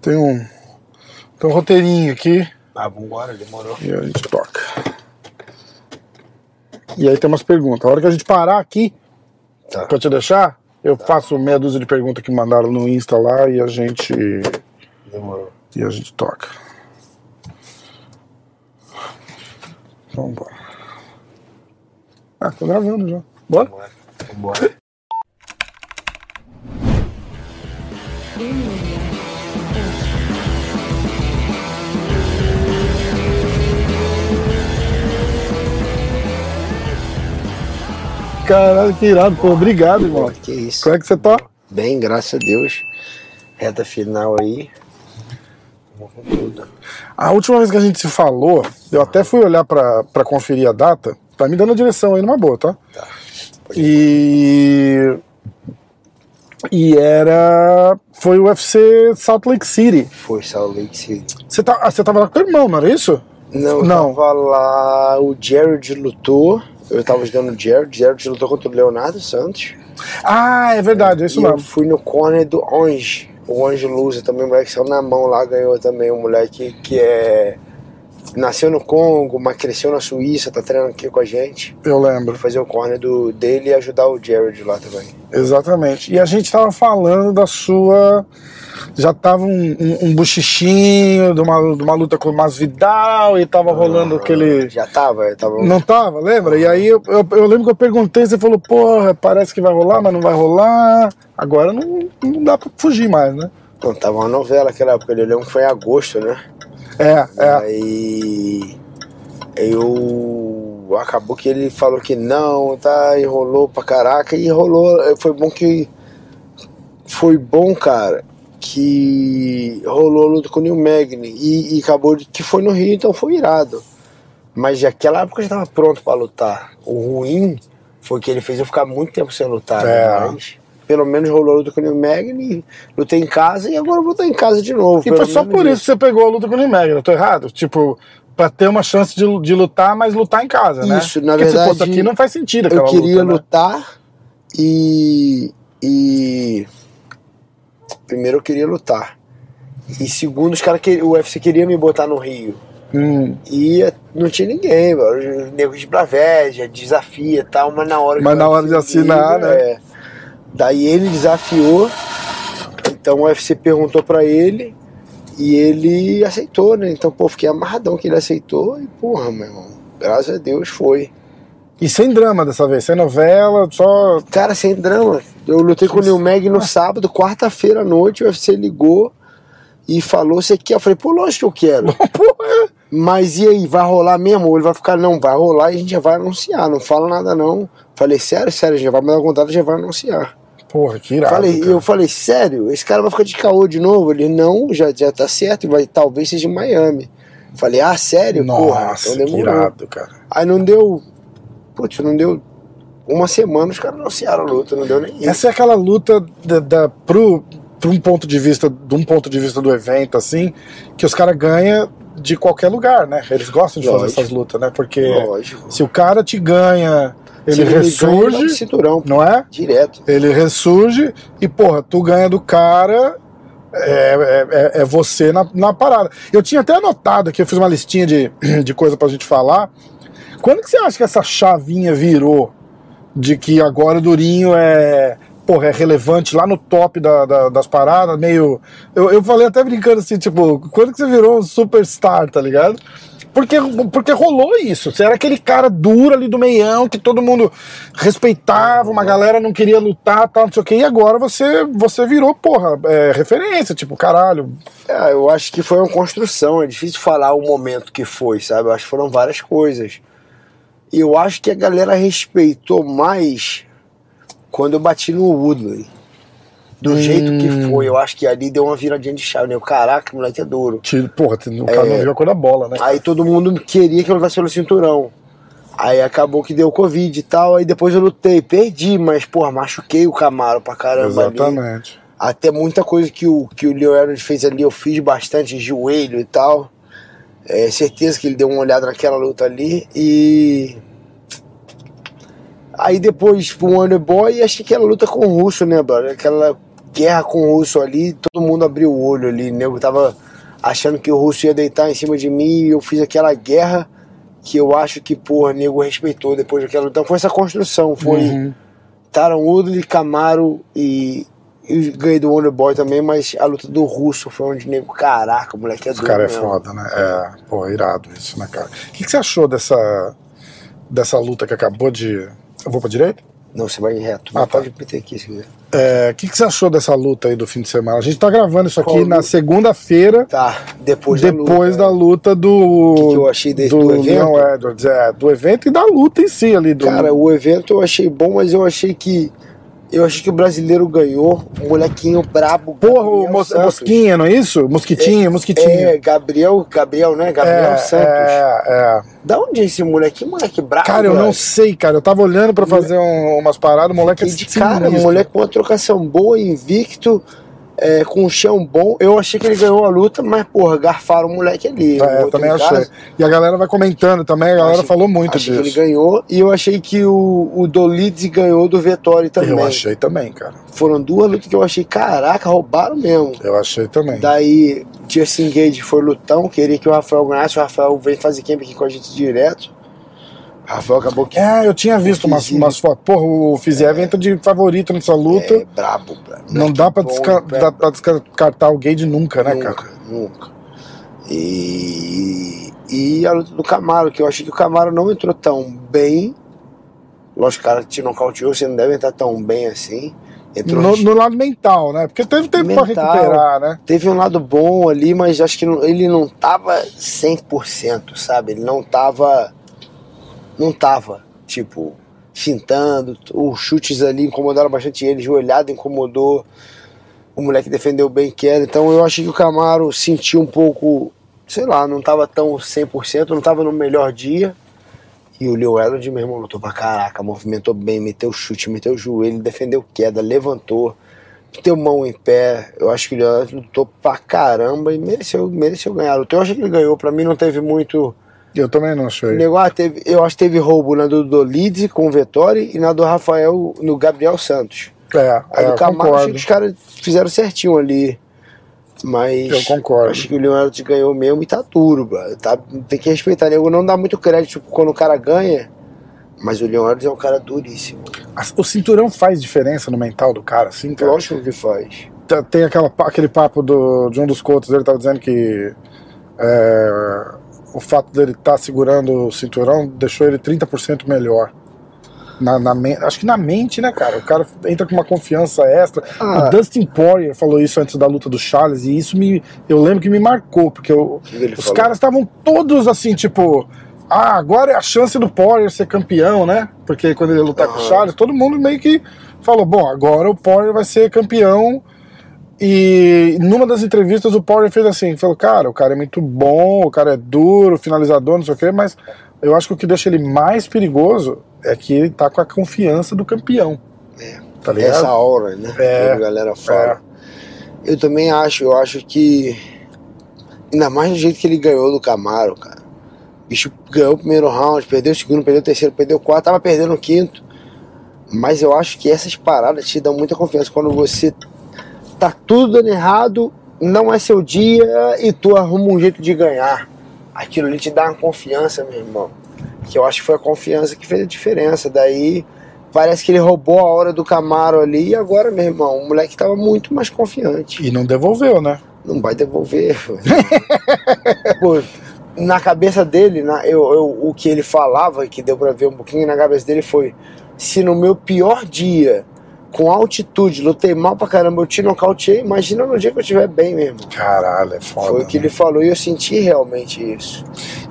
Tem um, tem um roteirinho aqui Ah, vambora, demorou. e a gente toca. E aí tem umas perguntas. A hora que a gente parar aqui, Tá. pra te deixar, eu faço meia dúzia de perguntas que mandaram no Insta lá e a gente. Demorou. E a gente toca. Então bora. Ah, tô gravando já. Bora? Vambora. Vambora. Caralho, que irado, pô. Obrigado, irmão. Que isso. Como é que você tá? Bem, graças a Deus. Reta final aí. A última vez que a gente se falou, eu até fui olhar pra, pra conferir a data, tá me dando a direção aí numa boa, tá? Tá. E. E era. Foi o UFC Salt Lake City. Foi Salt Lake City. Você, tá, ah, você tava lá com teu irmão, não era isso? Não, Não. tava lá, o Jared lutou. Eu tava ajudando o Jared. Jared lutou contra o Leonardo Santos. Ah, é verdade, é isso e eu mesmo. fui no corner do Ange. O Ange Lusa também, o moleque saiu na mão lá, ganhou também. Um moleque que é. Nasceu no Congo, mas cresceu na Suíça, tá treinando aqui com a gente. Eu lembro. Fazer o corner do, dele e ajudar o Jared lá também. Exatamente. E a gente tava falando da sua. Já tava um, um, um buchichinho de uma, de uma luta com o Masvidal e tava rolando aquele. Já tava, tava. Não tava, lembra? E aí eu, eu, eu lembro que eu perguntei, você falou, porra, parece que vai rolar, mas não vai rolar. Agora não, não dá pra fugir mais, né? Não, tava uma novela naquela época, eu lembro que foi em agosto, né? É, é. Aí eu acabou que ele falou que não, tá, e rolou pra caraca, e rolou, foi bom que foi bom, cara, que rolou a luta com o Neil Magny e, e acabou de que foi no Rio, então foi irado. Mas naquela época eu já tava pronto pra lutar. O ruim foi que ele fez eu ficar muito tempo sem lutar, né? É. mas pelo menos rolou a luta com o Neil Magny, lutei em casa e agora vou estar em casa de novo. E foi só por isso que você pegou a luta com o Nimeg, eu tô errado? Tipo, pra ter uma chance de, de lutar, mas lutar em casa, né? Isso, na Porque se verdade, fosse aqui não faz sentido eu queria luta, né? lutar e, e primeiro eu queria lutar e segundo os caras que o UFC queria me botar no Rio Hum, e não tinha ninguém mano. os negros de Blavégia desafia e tal mas na hora Mas na hora de assinar, liga, né? é. daí ele desafiou então o UFC perguntou pra ele e ele aceitou né então pô fiquei amarradão que ele aceitou e porra meu irmão graças a Deus foi E sem drama dessa vez, sem novela, só. Cara, sem drama. Eu lutei com o Neil Mag no sábado, quarta-feira à noite, o UFC ligou e falou: Você quer? Eu falei: Pô, lógico que eu quero. Porra! Mas e aí, vai rolar mesmo? Ou ele vai ficar? Não, vai rolar e a gente já vai anunciar. Não fala nada não. Falei: Sério, sério, a gente já vai mandar o contato e já vai anunciar. Porra, que irado. falei, eu falei: Sério, esse cara vai ficar de caô de novo? Ele: Não, já, já tá certo, vai, talvez seja em Miami. Falei: Ah, sério? Porra, Nossa, então que irado, cara. Aí não deu. Putz, não deu. Uma semana os caras anunciaram a luta, não deu nem. Essa é aquela luta da, da, pro, pro um ponto de vista, de um ponto de vista do evento, assim, que os caras ganham de qualquer lugar, né? Eles gostam de fazer Lógico. essas lutas, né? Porque Lógico. se o cara te ganha, ele ganha, ele ressurge, cinturão, não é? direto. Ele ressurge e, porra, tu ganha do cara. É, é, é- é você na, na parada. Eu tinha até anotado aqui, eu fiz uma listinha de, de coisa pra gente falar. Quando que você acha que essa chavinha virou de que agora o Durinho é, porra, é relevante lá no top da- da- das paradas, meio. Eu, eu falei até brincando assim, tipo, quando que você virou um superstar, tá ligado? Porque, porque rolou isso. Você era aquele cara duro ali do meião que todo mundo respeitava, uma galera não queria lutar, tal, não sei o quê. E agora você, você virou, porra, é, referência, tipo, caralho. É, eu acho que foi uma construção, é difícil falar o momento que foi, sabe? Eu acho que foram várias coisas. Eu acho que a galera respeitou mais quando eu bati no Woodley. Do jeito que foi, eu acho que ali deu uma viradinha de chave, né? Caraca, o moleque é duro. Tiro, porra, o cara não viu a cor da bola, né? Aí todo mundo queria que eu lutasse pelo cinturão. Aí acabou que deu Covid e tal, aí depois eu lutei, perdi, mas, porra, machuquei o Camaro pra caramba ali. Exatamente. Até muita coisa que o, que o Leonardo fez ali, eu fiz bastante joelho e tal. É, certeza que ele deu uma olhada naquela luta ali. E. Aí depois o Wonder Boy e acho que aquela luta com o Russo, né, brother? Aquela guerra com o russo ali, todo mundo abriu o olho ali. O nego tava achando que o russo ia deitar em cima de mim e eu fiz aquela guerra que eu acho que, porra, o nego respeitou depois daquela. Então foi essa construção, foi Uhum. Taron Woodley, Camaro e, e ganhei do Wonderboy também, mas a luta do russo foi onde nego, caraca, o moleque é doido. caras é mesmo. foda, né? É, pô, irado isso, né, cara? O que, que você achou dessa, dessa luta que acabou de. Eu vou pra direita? Não, você vai reto. Ah, tá. pode meter aqui se quiser. É, O que, que você achou dessa luta aí do fim de semana? A gente tá gravando isso aqui Qual na segunda-feira, Tá, depois, da luta. depois da luta do. que que eu achei desse- do, do evento? Leon Edwards, é, do evento e da luta em si ali. Do, Cara, o evento eu achei bom, mas eu achei que. Eu achei que o brasileiro ganhou. O molequinho brabo. Porra, o Mos Santos. Mosquinha, não é isso? Mosquitinho, Mosquitinho. É, Gabriel, Gabriel, né? Gabriel É, Santos. é, é. Da onde é esse moleque? Que moleque brabo. Cara, eu não sei, cara. Eu tava olhando pra fazer um- umas paradas, o moleque é de cara, sinistro. moleque com uma trocação boa, invicto, é, com um chão bom. Eu achei que ele ganhou a luta, mas, porra, garfaram o moleque ali. É, outro também achei. E a galera vai comentando também, a eu galera achei- falou muito achei que disso. ele ganhou. E eu achei que o, o Dolidze ganhou do Vettori também. Eu achei também, cara. Foram duas lutas que eu achei, caraca, roubaram mesmo. Eu achei também. Daí, Justin Gage foi lutão, queria que o Rafael ganhasse. O Rafael vem fazer camp aqui com a gente direto. Rafael acabou que É, eu tinha visto umas, uas fotos. Porra, o Fiziev entra de favorito nessa luta. é brabo, brabo. não dá pra, Bom, desca- brabo. dá pra descartar o Gage nunca, né, nunca, cara? nunca. E, e a luta do Camaro, que eu achei que o Camaro não entrou tão bem. Lógico, cara te nocauteou, você não deve entrar tão bem assim. Entrou No, no lado mental, né? Porque teve tempo pra Mental. recuperar, né? Teve um lado bom ali, mas acho que não- ele não tava 100%, sabe? Ele não tava. Não tava, tipo, fintando. Os chutes ali incomodaram bastante ele, joelhado incomodou. O moleque defendeu bem queda. Então eu achei que o Camaro sentiu um pouco, sei lá, não tava tão 100%, não tava no melhor dia. E o Leo Edwards, meu irmão, lutou pra caraca, movimentou bem, meteu chute, meteu joelho, defendeu queda, levantou meteu mão em pé. Eu acho que ele lutou pra caramba e mereceu, mereceu ganhar. Eu acho que ele ganhou. Pra mim não teve muito. Eu também não achei. Negócio, ah, teve, eu acho que teve roubo na do Dolidze com o Vettori e na do Rafael no Gabriel Santos. É, Aí é, do achei concordo. que os caras fizeram certinho ali. Mas. Eu concordo. Acho que o Leonardo ganhou mesmo e tá duro, bro. Tá, tem que respeitar. Nego não dá muito crédito quando o cara ganha. Mas o Leonardo é um cara duríssimo. O cinturão faz diferença no mental do cara, assim, cara? Lógico que faz. Tá- Tem aquela, aquele papo do, de um dos cotos dele tava dizendo que é, o fato dele estar segurando o cinturão deixou ele 30% melhor. Na, na acho que na mente, né, cara? O cara entra com uma confiança extra. Ah. O Dustin Poirier falou isso antes da luta do Charles e isso me, eu lembro que me marcou, porque eu, os falou? caras estavam todos assim, tipo, ah, agora é a chance do Poirier ser campeão, né? Porque quando ele lutar com o Aham. Charles, todo mundo meio que falou, bom, agora o Poirier vai ser campeão. E numa das entrevistas o Poirier fez assim, falou, cara, o cara é muito bom, o cara é duro, finalizador, não sei o quê, mas eu acho que o que deixa ele mais perigoso é que ele tá com a confiança do campeão. É. Tá ligado? Essa aura, né? É, a galera fala. Eu também acho, eu acho que. Ainda mais do jeito que ele ganhou do Camaro, cara. O bicho ganhou o primeiro round, perdeu o segundo, perdeu o terceiro, perdeu o quarto, tava perdendo o quinto. Mas eu acho que essas paradas te dão muita confiança. Quando você tá tudo dando errado, não é seu dia e tu arruma um jeito de ganhar. Aquilo ali te dá uma confiança, meu irmão. Que eu acho que foi a confiança que fez a diferença. Daí parece que ele roubou a hora do Camaro ali e agora, meu irmão, o moleque tava muito mais confiante. E não devolveu, né? Não vai devolver. Pô, na cabeça dele, na, eu, eu- o que ele falava, que deu pra ver um pouquinho na cabeça dele foi: se no meu pior dia, com altitude, lutei mal pra caramba, eu te nocauteei, imagina no dia que eu estiver bem mesmo. Caralho, é foda. Foi o que né? ele falou e eu senti realmente isso.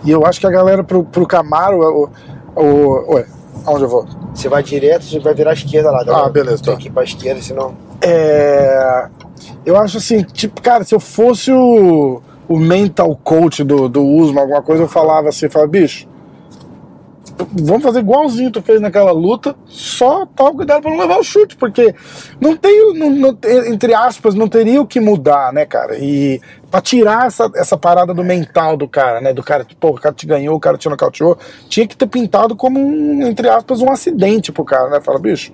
E eu acho que a galera pro, pro Camaro, o, o, ué, aonde eu vou? Você vai direto, você vai virar à esquerda lá. Ah, beleza, Tem tá. que ir pra esquerda, senão. É, eu acho assim, tipo, cara, se eu fosse o, o mental coach do, do Usman, alguma coisa, eu falava assim, falava, bicho, vamos fazer igualzinho tu fez naquela luta, só toma cuidado pra não levar o chute, porque não tem, não, não- entre aspas, não teria o que mudar, né, cara? E pra tirar essa, essa parada do mental do cara, né, do cara, pô, o cara te ganhou, o cara te nocauteou, tinha que ter pintado como um, entre aspas, um acidente pro cara, né? Fala, bicho,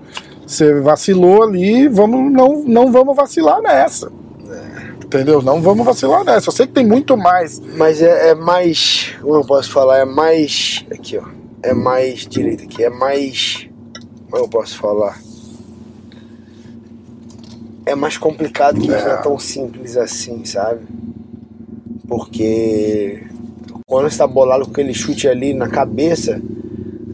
Você vacilou ali, vamos, não, não vamos vacilar nessa. Entendeu? Não vamos vacilar nessa. Eu sei que tem muito mais. Mas é, é mais. Como eu posso falar? É mais. Aqui, ó. É mais direito aqui. É mais. Como eu posso falar? É mais complicado que isso não é tão simples assim, sabe? Porque quando você tá bolado com aquele chute ali na cabeça,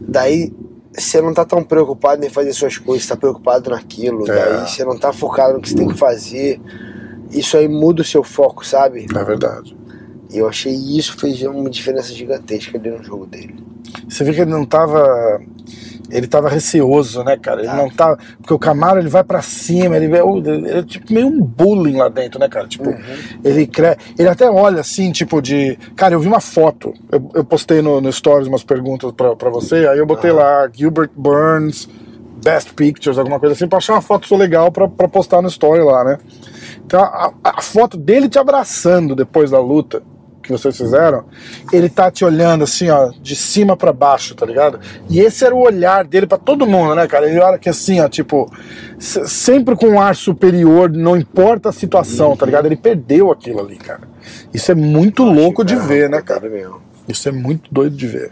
daí você não tá tão preocupado em fazer suas coisas, você tá preocupado naquilo, É. daí você não tá focado no que você tem que fazer. Isso aí muda o seu foco, sabe? É verdade. E eu achei isso fez uma diferença gigantesca ali no jogo dele. Você vê que ele não tava. Ele tava receoso, né, cara? Ele Tá. não tava. Porque o Camaro ele vai pra cima, ele, vê- ele é tipo meio um bullying lá dentro, né, cara? Tipo, ele cre... ele até olha assim, tipo de. Cara, eu vi uma foto. Eu, eu postei no, no Stories umas perguntas pra, pra você, aí eu botei lá Gilbert Burns, Best Pictures, alguma coisa assim, pra achar uma foto legal pra, pra postar no Story lá, né? Então a, a foto dele te abraçando depois da luta que vocês fizeram, ele tá te olhando assim, ó, de cima pra baixo, tá ligado? E esse era o olhar dele pra todo mundo, né, cara? Ele olha que assim, ó, tipo, se- sempre com um ar superior, não importa a situação, tá ligado? Ele perdeu aquilo ali, cara. Isso é muito louco de ver, né, cara? Isso é muito doido de ver.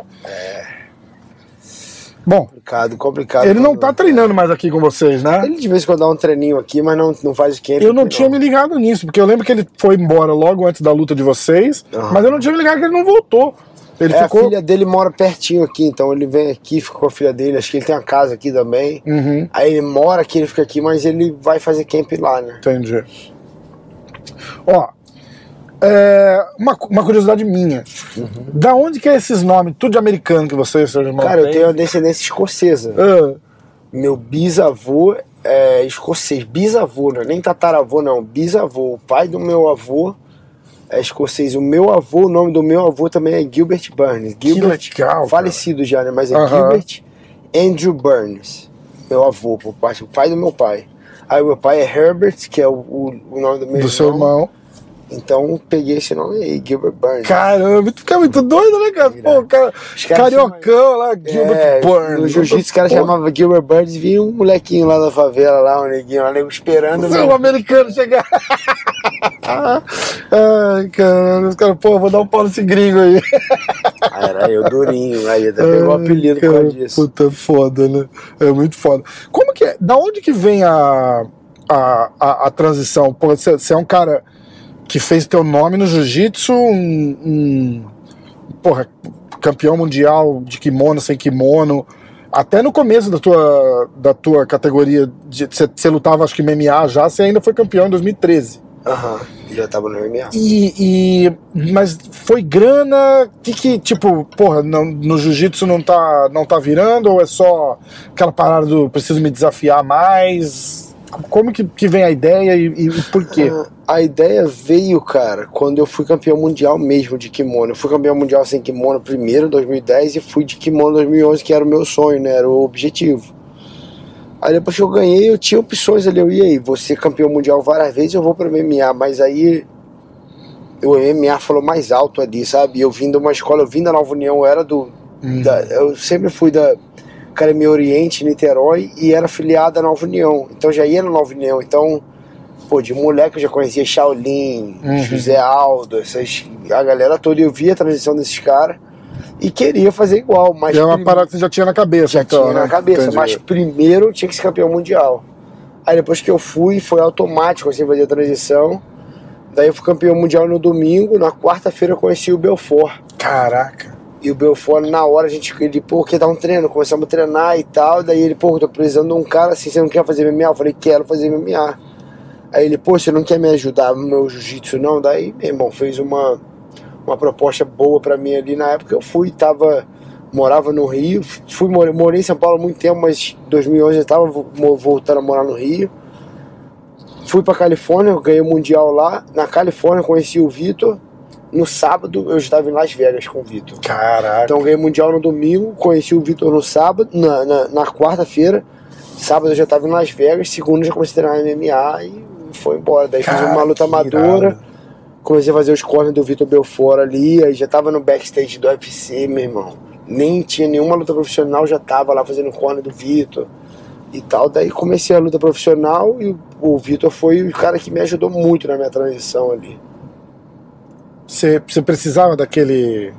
Bom, Complicado, complicado. ele não tá treinando mais aqui com vocês, né? Ele de vez em quando dá um treininho aqui, mas não, não faz o camp. Eu não tinha me ligado nisso, porque eu lembro que ele foi embora logo antes da luta de vocês, Aham. mas eu não tinha me ligado que ele não voltou. Ele É, ficou. a filha dele mora pertinho aqui, então ele vem aqui, fica com a filha dele. Acho que ele tem uma casa aqui também. Uhum, Aí ele mora aqui, ele fica aqui, mas ele vai fazer camp lá, né? entendi. Ó, é, uma, uma curiosidade minha. Da onde que é esses nomes, tudo de americano que vocês, seus irmãos, Cara, eu têm? tenho uma descendência escocesa. Ah, Meu bisavô é escocês. Bisavô, não é nem tataravô, não. Bisavô. O pai do meu avô é escocês. O meu avô, o nome do meu avô também é Gilbert Burns. Gilbert, legal, falecido já, né? Mas é Aham. Gilbert Andrew Burns. Meu avô, por parte, o pai do meu pai. Aí o meu pai é Herbert, que é o, o, o nome do meu do seu irmão. Então peguei esse nome aí, Gilbert Burns. Caramba, tu fica muito doido, né, cara? Pô, cara, cariocão lá, Gilbert É, Burns. No jiu-jitsu, o cara Pô, chamava Gilbert Burns e vinha um molequinho lá da favela, lá, um neguinho lá, nego esperando. É meu- um americano chegar. Ai, caralho, os caras, pô, vou dar um pau nesse gringo aí. Ah, era eu, durinho, aí até pegou o apelido por cara, causa disso. Puta, foda, né? É muito foda. Como que é? Da onde que vem a, a, a, a transição? Pô, você é um cara que fez teu nome no jiu-jitsu, um, um, porra, campeão mundial de kimono, sem kimono. Até no começo da tua, da tua categoria, de, você, lutava acho que MMA já, você ainda foi campeão em 2013. Aham, já tava no MMA. E, e- mas foi grana que que tipo porra não- no jiu-jitsu não tá não tá virando ou é só aquela parada do preciso me desafiar mais como que, que vem a ideia e, e por quê A ideia veio, cara, quando eu fui campeão mundial mesmo de kimono. Eu fui campeão mundial sem kimono primeiro, em 2010, e fui de kimono em 2011, que era o meu sonho, né? Era o objetivo. Aí depois que eu ganhei, eu tinha opções ali. Eu ia aí, vou ser campeão mundial várias vezes, eu vou pro MMA. Mas aí o MMA falou mais alto ali, sabe? Eu vim de uma escola, eu vim da Nova União, eu era do. Hum. da- eu sempre fui da Academia Oriente, Niterói, e era filiado à Nova União. Então já ia na Nova União. Então, pô, de moleque eu já conhecia Shaolin, Uhum. José Aldo, essas, a galera toda. Eu via a transição desses caras e queria fazer igual. Mas é uma prim- parada que você já tinha na cabeça já então, tinha na né? cabeça, Entendi. mas primeiro tinha que ser campeão mundial. Aí depois que eu fui, foi automático assim fazer a transição. Daí eu fui campeão mundial no domingo, na quarta-feira eu conheci o Belfort. caraca E o Belfort, na hora, a gente, ele, pô, quer dar um treino, começamos a treinar e tal. Daí ele, pô, tô precisando de um cara assim, você não quer fazer MMA? Eu falei, quero fazer MMA. Aí ele, pô, você não quer me ajudar no meu jiu-jitsu, não? Daí, meu irmão, fez uma, uma proposta boa pra mim ali na época. Eu fui, tava, morava no Rio, fui, morei, em São Paulo há muito tempo, mas em 2011 eu tava vo- voltando a morar no Rio. Fui pra Califórnia, ganhei o Mundial lá. Na Califórnia conheci o Vitor. No sábado eu estava em Las Vegas com o Vitor. caraca Então ganhei mundial no domingo, conheci o Vitor no sábado, na, na, na quarta-feira. Sábado eu já estava em Las Vegas, segunda eu já comecei a treinar MMA e foi embora. Daí fiz uma luta amadora, comecei a fazer os corners do Vitor Belfort ali, aí já tava no backstage do UFC, meu irmão. Nem tinha nenhuma luta profissional, já tava lá fazendo corner do Vitor. e tal. Daí comecei a luta profissional e o, o Vitor foi o cara que me ajudou muito na minha transição ali. Você, você precisava daquele.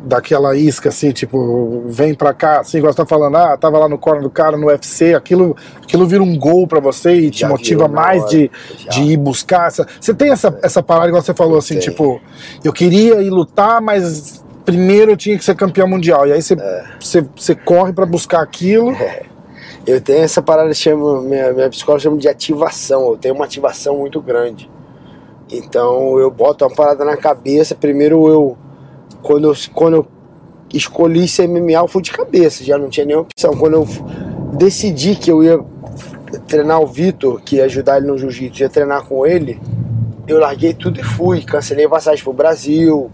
Daquela isca assim, tipo, vem pra cá, assim, igual você tá falando, ah, tava lá no corner do cara no UFC, aquilo, aquilo vira um gol pra você e te Já motiva mais hora, de, já. de ir buscar. Essa, você tem essa, essa parada, igual você falou, assim, tipo, eu queria ir lutar, mas primeiro eu tinha que ser campeão mundial. E aí você, É. você, você corre pra buscar aquilo. Eu tenho essa parada que chama, minha, minha psicóloga chama de ativação. Eu tenho uma ativação muito grande. Então eu boto uma parada na cabeça. Primeiro eu, quando eu, quando eu escolhi ser MMA, eu fui de cabeça, já não tinha nenhuma opção. Quando eu decidi que eu ia treinar o Vitor, que ia ajudar ele no jiu-jitsu, ia treinar com ele, eu larguei tudo e fui. Cancelei a passagem pro Brasil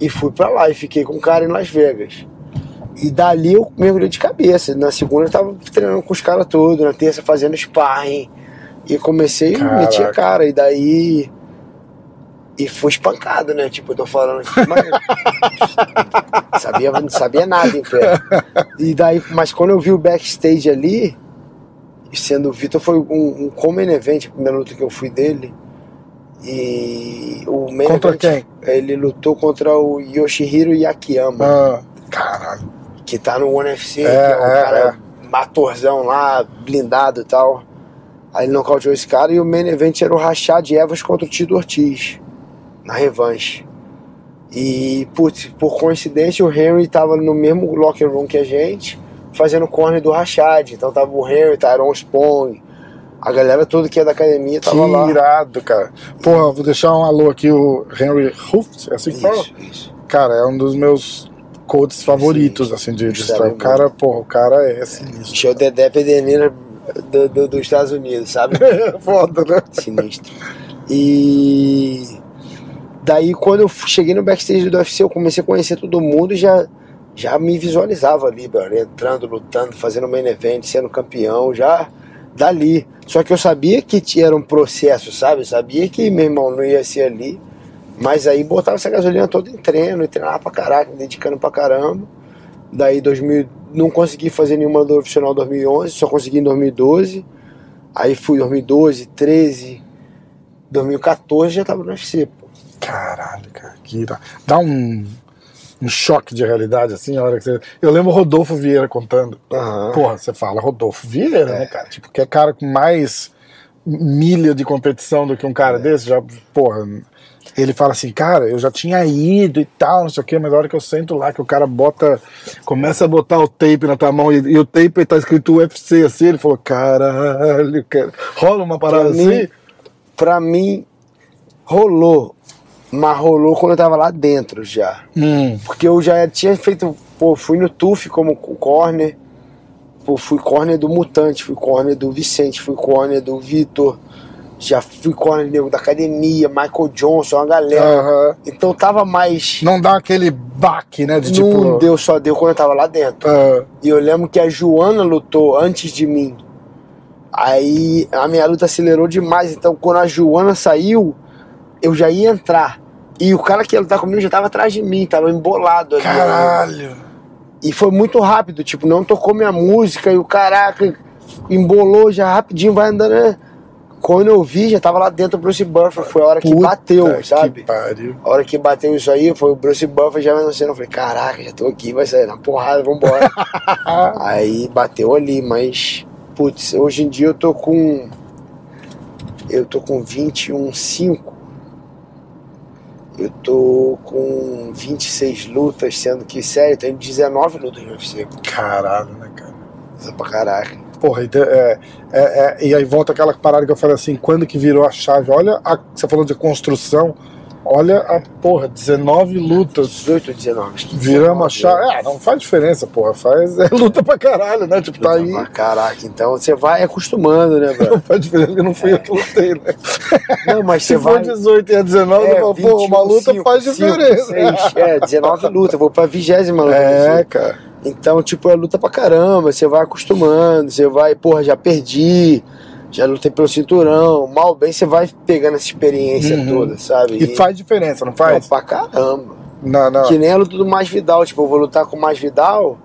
e fui pra lá e fiquei com o cara em Las Vegas. E dali eu mergulhei de cabeça. Na segunda eu tava treinando com os caras todos, na terça fazendo sparring. E comecei e Caraca. meti a cara. E daí. E foi espancado, né? Tipo, eu tô falando aqui, mas. sabia, não sabia nada em pé. E daí, mas quando eu vi o backstage ali, sendo o Vitor, foi um, um common event, a primeira luta que eu fui dele. E o main Contra event, Ele lutou contra o Yoshihiro Yakiyama Ah, caralho. que tá no One FC, É, que é um é, cara matorzão lá, blindado e tal. Aí ele nocauteou esse cara e o main event era o Rachad Evans contra o Tido Ortiz, na revanche. E, putz, por coincidência, o Henry tava no mesmo locker room que a gente, fazendo corner do Rachad. Então tava o Henry, Tyrone Spong, a galera toda que é da academia tava que lá. irado, cara. Porra, vou deixar um alô aqui, o Henry Hooft, é assim que fala? Isso, isso. Cara, é um dos meus coaches favoritos, Sim, assim, de, de história. O cara, porra, o cara é sinistro. Tinha o Dedé do, do- dos Estados Unidos, sabe? Foda, né? Sinistro. E daí quando eu cheguei no backstage do UFC, eu comecei a conhecer todo mundo e já, já me visualizava ali, brother, entrando, lutando, fazendo main event, sendo campeão, já dali. Só que eu sabia que era um processo, sabe? Eu sabia que meu irmão não ia ser ali. Mas aí botava essa gasolina toda em treino, e treinava pra caraca, me dedicando pra caramba. Daí 2000, não consegui fazer nenhuma profissional em 2011, só consegui em 2012. Aí fui 2012, 13, 2014 já tava no UFC. Caralho, cara, que irado. Dá um, um choque de realidade, assim, a hora que você. Eu lembro o Rodolfo Vieira contando. Aham. Porra, você fala Rodolfo Vieira, né, cara? Tipo, que é cara com mais milha de competição do que um cara desse, já, porra. Ele fala assim, cara, eu já tinha ido e tal, não sei o quê, mas a hora que eu sento lá, que o cara bota, começa a botar o tape na tua mão e, e o tape tá escrito UFC assim, ele falou, caralho, cara. rola uma parada Pra mim, assim? Pra mim, rolou. Mas rolou quando eu tava lá dentro já. Hum, Porque eu já tinha feito, pô, fui no TUF como corner. Pô, fui corner do Mutante, fui corner do Vicente, fui corner do Vitor. Já fui corner nego da academia, Michael Johnson, uma galera. Então tava mais. Não dá aquele baque, né? De não tipo. deu, só deu quando eu tava lá dentro. ah, E eu lembro que a Joana lutou antes de mim. Aí a minha luta acelerou demais. Então quando a Joana saiu, eu já ia entrar. E o cara que ia lutar comigo já tava atrás de mim, tava embolado ali. caralho. E foi muito rápido, tipo, não tocou minha música e o caraca embolou já rapidinho, vai andando. né? Quando eu vi, já tava lá dentro do Bruce Buffer, foi a hora que Puta bateu, sabe? Que pariu. A hora que bateu isso aí, foi o Bruce Buffer já cena. Eu falei, caraca, já tô aqui, vai sair na porrada, vambora. aí bateu ali, mas, putz, hoje em dia eu tô com. Eu tô com 21, 5. Eu tô com 26 lutas, sendo que, sério, eu tenho 19 lutas no UFC. Caralho, né, cara? Coisa pra caraca. Porra, então, é, é, é, e aí volta aquela parada que eu falei assim, quando que virou a chave? Olha, a, você falou de construção, olha a porra, 19 lutas. 18, 19. acho que Viramos a 19, chave. É, não faz diferença, porra. Faz é luta pra caralho, né? Tipo, tá aí. Pra caraca, então você vai acostumando, né, Não bro? faz diferença, porque não fui eu que lutei, né? Não, mas Se você for vai. 18 e a 19, eu falo, porra, uma 21, luta cinco, faz cinco, diferença. seis, é, 19 luta, eu vou pra 20 luta. É, assim. cara. Então, tipo, é luta pra caramba, você vai acostumando, você vai, porra, já perdi, já lutei pelo cinturão, mal bem você vai pegando essa experiência Uhum. toda, sabe? E faz diferença, não Não, faz? pra caramba. Não, não. Que nem a luta do Mais Vidal, tipo, eu vou lutar com o Mais Vidal,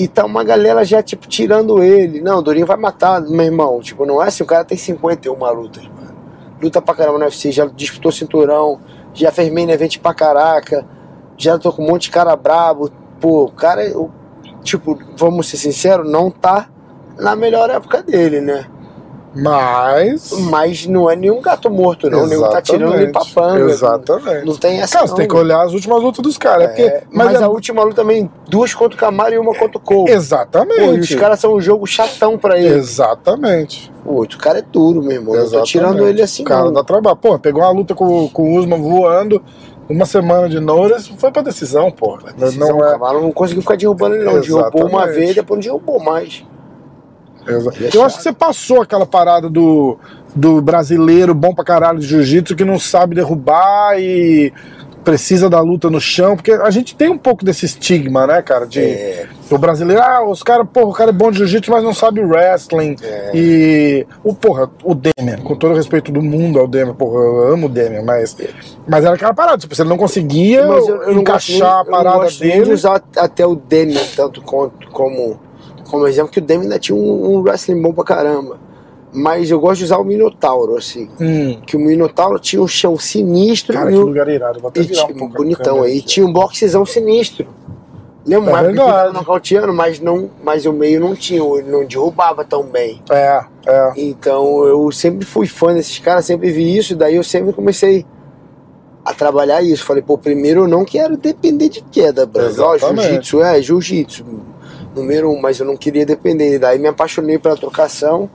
E tá uma galera já, tipo, tirando ele. Não, o Durinho vai matar, meu irmão. Tipo, não é assim, o cara tem 51 lutas, mano. Luta pra caramba no UFC, já disputou cinturão, já fez main event pra caraca, já tô com um monte de cara brabo. Pô, o cara, o- tipo, vamos ser sinceros, não tá na melhor época dele, né? Mas. Mas não é nenhum gato morto, não. Nenhum tá tirando pra panga. Exatamente. Não tem essa. Cara, você não. tem que olhar as últimas lutas dos caras. É, É, porque, mas é- a última luta também, duas contra o Camaro e uma contra o Cole. Exatamente. Pô, os caras são um jogo chatão pra ele. Exatamente. O outro cara é duro, meu irmão. Não tô Exatamente. tirando ele assim, O cara não. dá trabalho. Pô, pegou uma luta com, com o Usman voando, uma semana de Noras, foi pra decisão, pô. Decisão, Não o é. Camaro não conseguiu ficar derrubando ele, não. Derrubou uma Exatamente. vez, depois não derrubou mais. É Eu acho que você passou aquela parada do, do brasileiro bom pra caralho de jiu-jitsu que não sabe derrubar e precisa da luta no chão, porque a gente tem um pouco desse estigma, né, cara? De É, o brasileiro, ah, os caras, porra, o cara é bom de jiu-jitsu, mas não sabe wrestling. É. E o porra, o Demian, com todo o respeito do mundo ao Demian, porra, eu amo o Demian, mas, mas era aquela parada, tipo, você não conseguia eu, eu não gosto encaixar a eu não parada gosto nem de dele. usar até o Demian tanto quanto, como, como exemplo, que o Demian ainda tinha um, um wrestling bom pra caramba. Mas eu gosto de usar o Minotauro, assim. Hum, Que o Minotauro tinha um chão sinistro cara, e, que lugar irado, vou até e virar um pouco bonitão câmera aí. aqui. Tinha um boxezão sinistro. Lembra É mais verdade. nocauteando, mas, não, mas o meio não tinha, ele não derrubava tão bem. É, é. Então eu sempre fui fã desses caras, sempre vi isso, daí eu sempre comecei a trabalhar isso. Falei, pô, primeiro eu não quero depender de queda, Brasil. Ó, jiu-jitsu é jiu-jitsu, número um, mas eu não queria depender. Daí me apaixonei pela trocação,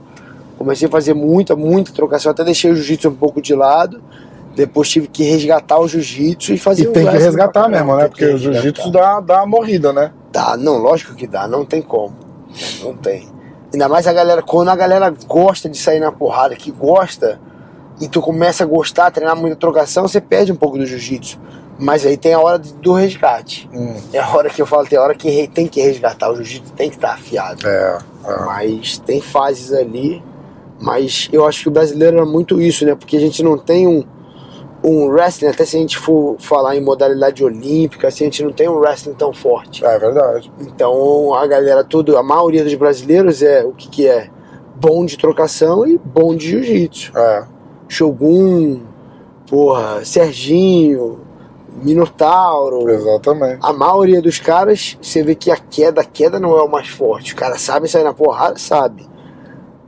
comecei a fazer muita, muita trocação, até deixei o jiu-jitsu um pouco de lado. Depois tive que resgatar o jiu-jitsu e fazer E tem que resgatar mesmo, né? Porque que o jiu-jitsu dá, dá uma morrida, né? Dá, não, lógico que dá, não tem como. Não tem. Ainda mais a galera, quando a galera gosta de sair na porrada, que gosta, e tu começa a gostar, treinar muita trocação, você perde um pouco do jiu-jitsu. Mas aí tem a hora do resgate. Hum, É a hora que eu falo, tem a hora que tem que resgatar, o jiu-jitsu tem que estar afiado. é, é. Mas tem fases ali. Mas eu acho que o brasileiro é muito isso, né? Porque a gente não tem um, um wrestling, até se a gente for falar em modalidade olímpica, assim, a gente não tem um wrestling tão forte. É verdade. Então a galera toda, a maioria dos brasileiros é o que, que é bom de trocação e bom de jiu-jitsu. É. Shogun, porra, Serginho, Minotauro. Exatamente. A maioria dos caras, você vê que a queda, a queda não é o mais forte. Os caras sabem sair na porrada, sabe.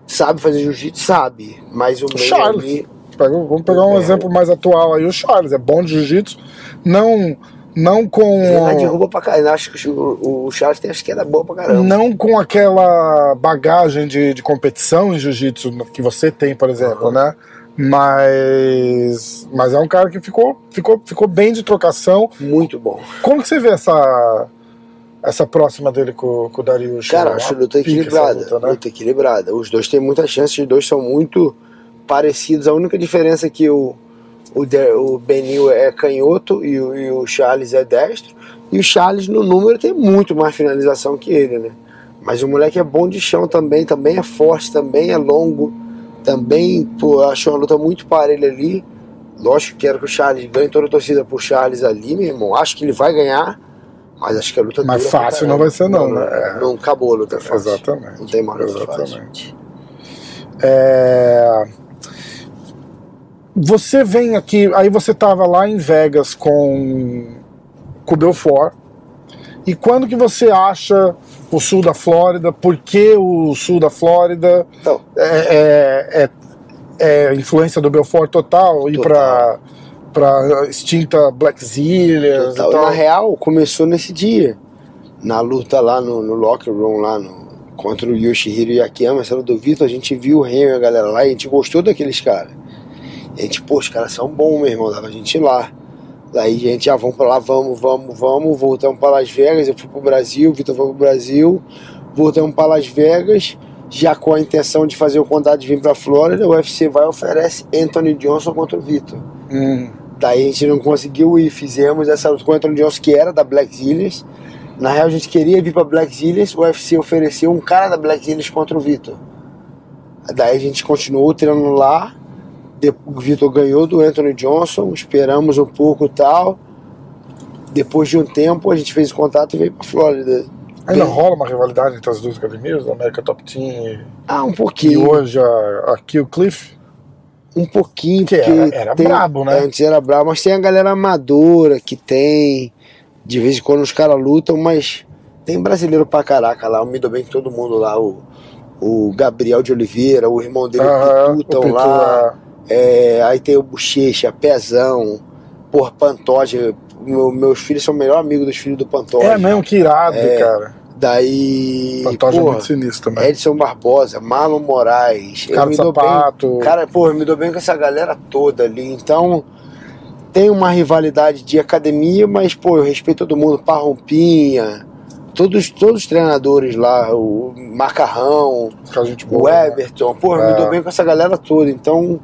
Sabe fazer jiu-jitsu, sabe. Mas o meio Charles. ali, Pega- vamos pegar um É. exemplo mais atual aí, o Charles. É bom de jiu-jitsu, não, não com. ele lá derruba pra caramba. Acho que o, o Charles tem as quedas boas pra caramba. Não com aquela bagagem de, de competição em jiu-jitsu que você tem, por exemplo, Uhum. né? Mas, mas é um cara que ficou, ficou, ficou bem de trocação. Muito bom. Como que você vê essa, essa próxima dele com, com o Darius? Cara, Uma acho luta equilibrada. luta, né? Luta equilibrada. Os dois têm muita chance, os dois são muito parecidos. A única diferença é que o, o, o Benil é canhoto e o, e o Charles é destro. E o Charles, no número, tem muito mais finalização que ele, né? Mas o moleque é bom de chão também, também é forte, também é longo. Também, pô, acho uma luta muito parelha ali. Lógico que quero que o Charles ganhe toda a torcida pro Charles ali, meu irmão. Acho que ele vai ganhar, mas acho que a luta Mas fácil não vai ser não, não, né? É. não acabou a luta fácil. Exatamente. Não tem mais luta fácil. Exatamente. É, Você vem aqui, aí você tava lá em Vegas com, com o Belfort. E quando que você acha o sul da Flórida? Por que o sul da Flórida? Então, É, é, é, é influência do Belfort total? Ir pra, pra extinta Black Zillions Total. e tal? Na real, começou nesse dia. Na luta lá no, no locker room, lá no, contra o Yoshihiro Yakiyama, luta do Vitor, a gente viu o e a galera lá e a gente gostou daqueles caras. A gente, pô, os caras são bons, meu irmão, dava a gente ir lá. Daí a gente, ah, vamos pra lá, vamos, vamos, vamos, voltamos pra Las Vegas, eu fui pro Brasil, o Vitor foi pro Brasil, voltamos pra Las Vegas, já com a intenção de fazer o contato de vir pra Flórida, o UFC vai e oferece Anthony Johnson contra o Vitor. Hum, Daí a gente não conseguiu ir, fizemos essa luta com o Anthony Johnson, que era da Black Zillions. Na real, a gente queria vir pra Black Zillions, o UFC ofereceu um cara da Black Zillions contra o Vitor. Daí a gente continuou treinando lá, o Vitor ganhou do Anthony Johnson, esperamos um pouco e tal. Depois de um tempo, a gente fez o contato e veio pra Flórida. Ainda bem- rola uma rivalidade entre as duas academias, a América Top Team e, Ah, um e pouquinho. hoje a, a Kill Cliff? Um pouquinho, Que porque era- era brabo, né? Antes era brabo, mas tem a galera amadora que tem. De vez em quando os caras lutam, mas tem brasileiro pra caraca lá. Eu me dou bem com todo mundo lá. O, o Gabriel de Oliveira, o irmão dele, o Pitu, tão Pitu, lá. É, aí tem o Bochecha, Pezão, porra, Pantoja. Meu- meus filhos são o melhor amigo dos filhos do Pantoja. É mesmo, que irado, cara. Daí. Pantoja é porra, muito sinistro também. Edson Barbosa, Marlon Moraes. Cara de me dou bem sapato. Cara, pô, eu me dou bem com essa galera toda ali. Então, tem uma rivalidade de academia, mas, pô, eu respeito todo mundo. Parrompinha, todos, todos os treinadores lá, o Macarrão, o né? Everton. Pô, eu É. me dou bem com essa galera toda. Então,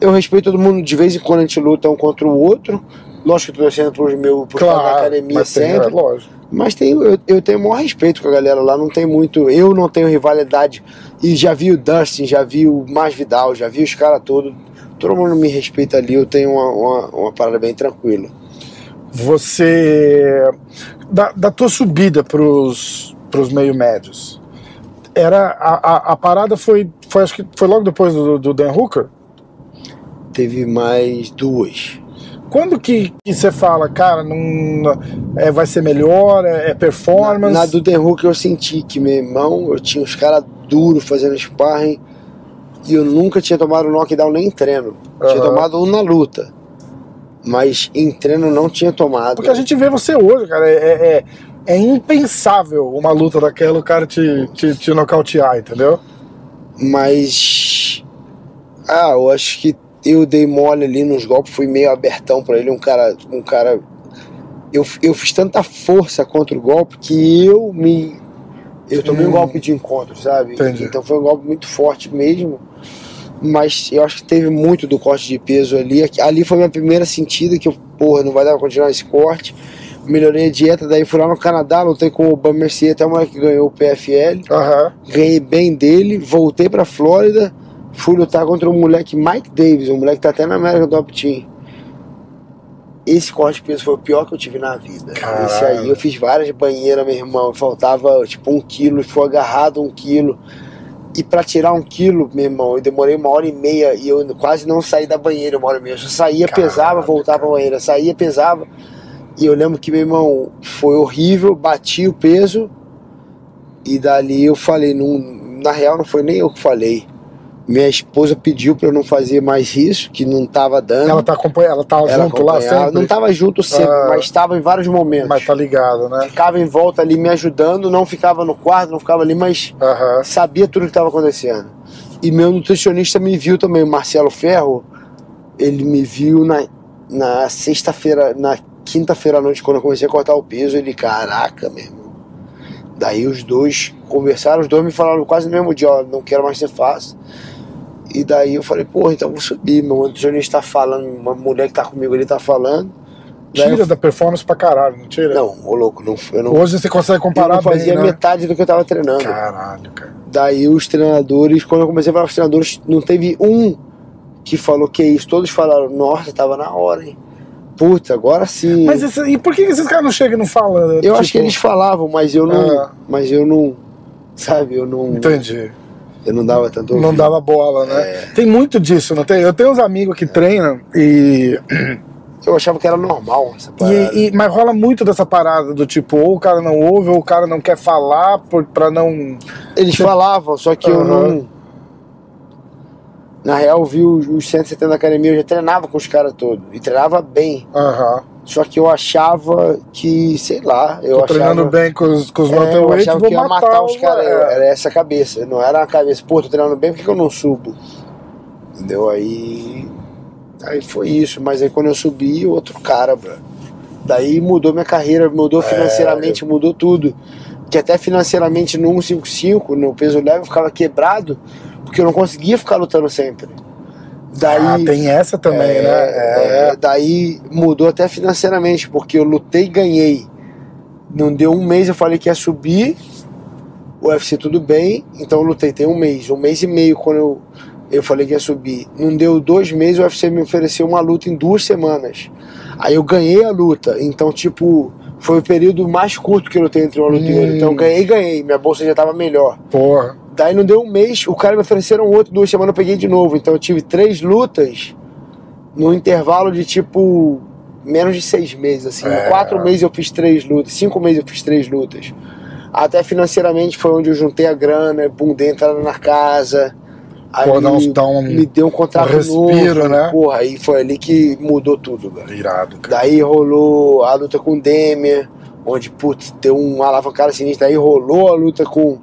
eu respeito todo mundo. De vez em quando a gente luta um contra o outro. Lógico que eu tô torcendo pros meus pros caras da Claro, academia mas tem, sempre. é, lógico. Mas tem, eu, eu tenho o maior respeito com a galera lá, não tem muito. Eu não tenho rivalidade. E já vi o Dustin, já vi o Masvidal, já vi os caras todos. Todo mundo me respeita ali, eu tenho uma, uma, uma parada bem tranquila. Você. Da, da tua subida pros, pros meio médios, era. A, a, a parada foi, foi. Acho que foi logo depois do, do Dan Hooker? Teve mais duas. Quando que, que você fala, cara, não, é, vai ser melhor, é, é performance? Na do The Hook eu senti que, meu irmão, eu tinha os caras duros fazendo sparring e eu nunca tinha tomado knockdown nem em treino. Tinha Aham. tomado um na luta. Mas em treino não tinha tomado. Porque a gente vê você hoje, cara, é, é, é impensável uma luta daquela o cara te, te, te nocautear, entendeu? Mas. Ah, eu acho que eu dei mole ali nos golpes, fui meio abertão pra ele, um cara. Um cara eu, eu fiz tanta força contra o golpe que eu me. Eu tomei um Hum. golpe de encontro, sabe? Entendi. Então foi um golpe muito forte mesmo. Mas eu acho que teve muito do corte de peso ali. Ali foi minha primeira sentida que eu, porra, não vai dar pra continuar esse corte. Melhorei a dieta, daí fui lá no Canadá, lutei com o Obama Mercier, até o moleque que ganhou o PFL Aham. ganhei bem dele, voltei pra Flórida, fui lutar contra um moleque Mike Davis, um moleque que tá até na América Top Team. Esse corte de peso foi o pior que eu tive na vida. Caralho. Esse aí eu fiz várias banheiras, meu irmão. Faltava tipo um quilo, foi agarrado um quilo. E pra tirar um quilo, meu irmão, eu demorei uma hora e meia e eu quase não saí da banheira uma hora e meia. Eu saía, Caralho, pesava, voltava pra banheira. Saía, pesava. E eu lembro que, meu irmão, foi horrível, bati o peso. E dali eu falei, não, na real não foi nem eu que falei. Minha esposa pediu pra eu não fazer mais isso, que não tava dando. Ela tá acompanhando, ela tá Ela junto lá sempre. Não tava junto sempre, Ah. mas estava em vários momentos. Mas tá ligado, né? Ficava em volta ali me ajudando, não ficava no quarto, não ficava ali, mas Aham. sabia tudo que estava acontecendo. E meu nutricionista me viu também, o Marcelo Ferro, ele me viu na, na sexta-feira, na quinta-feira à noite, quando eu comecei a cortar o peso, ele, caraca, meu irmão. Daí os dois conversaram, os dois me falaram quase no mesmo dia, ó, não quero mais ser fácil. E daí eu falei, porra, então eu vou subir, meu nutricionista tá falando, uma mulher que tá comigo ali tá falando. Daí Tira eu- da performance pra caralho, não tira? Não, ô louco, não, eu não, Hoje você consegue eu comparar não fazia bem, né? metade do que eu tava treinando. Caralho, cara. Daí os treinadores, quando eu comecei a falar com os treinadores, não teve um que falou que é isso. Todos falaram, nossa, tava na hora, hein? Puta, agora sim. Mas esse- e por que esses caras não chegam e não falam? eu tipo, acho que eles falavam, mas eu não. Ah. Mas eu não. Sabe, eu não. Entendi. Eu não dava tanto Não ouvido. dava bola, né? É. Tem muito disso, não tem? Eu tenho uns amigos que treinam e, Eu achava que era normal essa parada. e, e- Mas rola muito dessa parada do tipo, ou o cara não ouve, ou o cara não quer falar por, pra não. Eles falavam, só que eu Aham. não. Na real, eu vi os, os 170 da academia, eu já treinava com os caras todos. E treinava bem. Aham. Só que eu achava que, sei lá, eu Tô achava. treinando bem com os, com os É, eu achava que ia matar, os caras. é. Era essa a cabeça. Não era a cabeça, pô, tô treinando bem, por que que eu não subo? Entendeu? Aí. Aí foi isso. Mas aí quando eu subi, outro cara, bro. Daí mudou minha carreira, mudou financeiramente, mudou tudo. Que até financeiramente no 155, no peso leve, eu ficava quebrado, porque eu não conseguia ficar lutando sempre. Daí. Ah, tem essa também, É, né? É. é, daí mudou até financeiramente, porque eu lutei e ganhei. Não deu um mês, eu falei que ia subir. O UFC tudo bem, então eu lutei. Tem um mês, um mês e meio quando eu, eu falei que ia subir. Não deu dois meses, o UFC me ofereceu uma luta em duas semanas. Aí eu ganhei a luta. Então, tipo, Foi o período mais curto que eu lutei entre uma luta e outra. Hum. Então ganhei, ganhei. Minha bolsa já tava melhor. Porra. Daí não deu um mês, o cara me ofereceram outro, duas semanas eu peguei de novo. Então eu tive três lutas no intervalo de tipo menos de seis meses, assim. É. Quatro meses eu fiz três lutas, cinco meses eu fiz três lutas. Até financeiramente foi onde eu juntei a grana, pum, dei entrada na casa. Aí Pô, dá um- me deu um contrato um respiro, novo, né? Porra, aí foi ali que mudou tudo, velho. Irado, cara. Daí rolou a luta com o Demian, onde, putz, deu uma alavancada sinistra. Daí rolou a luta com,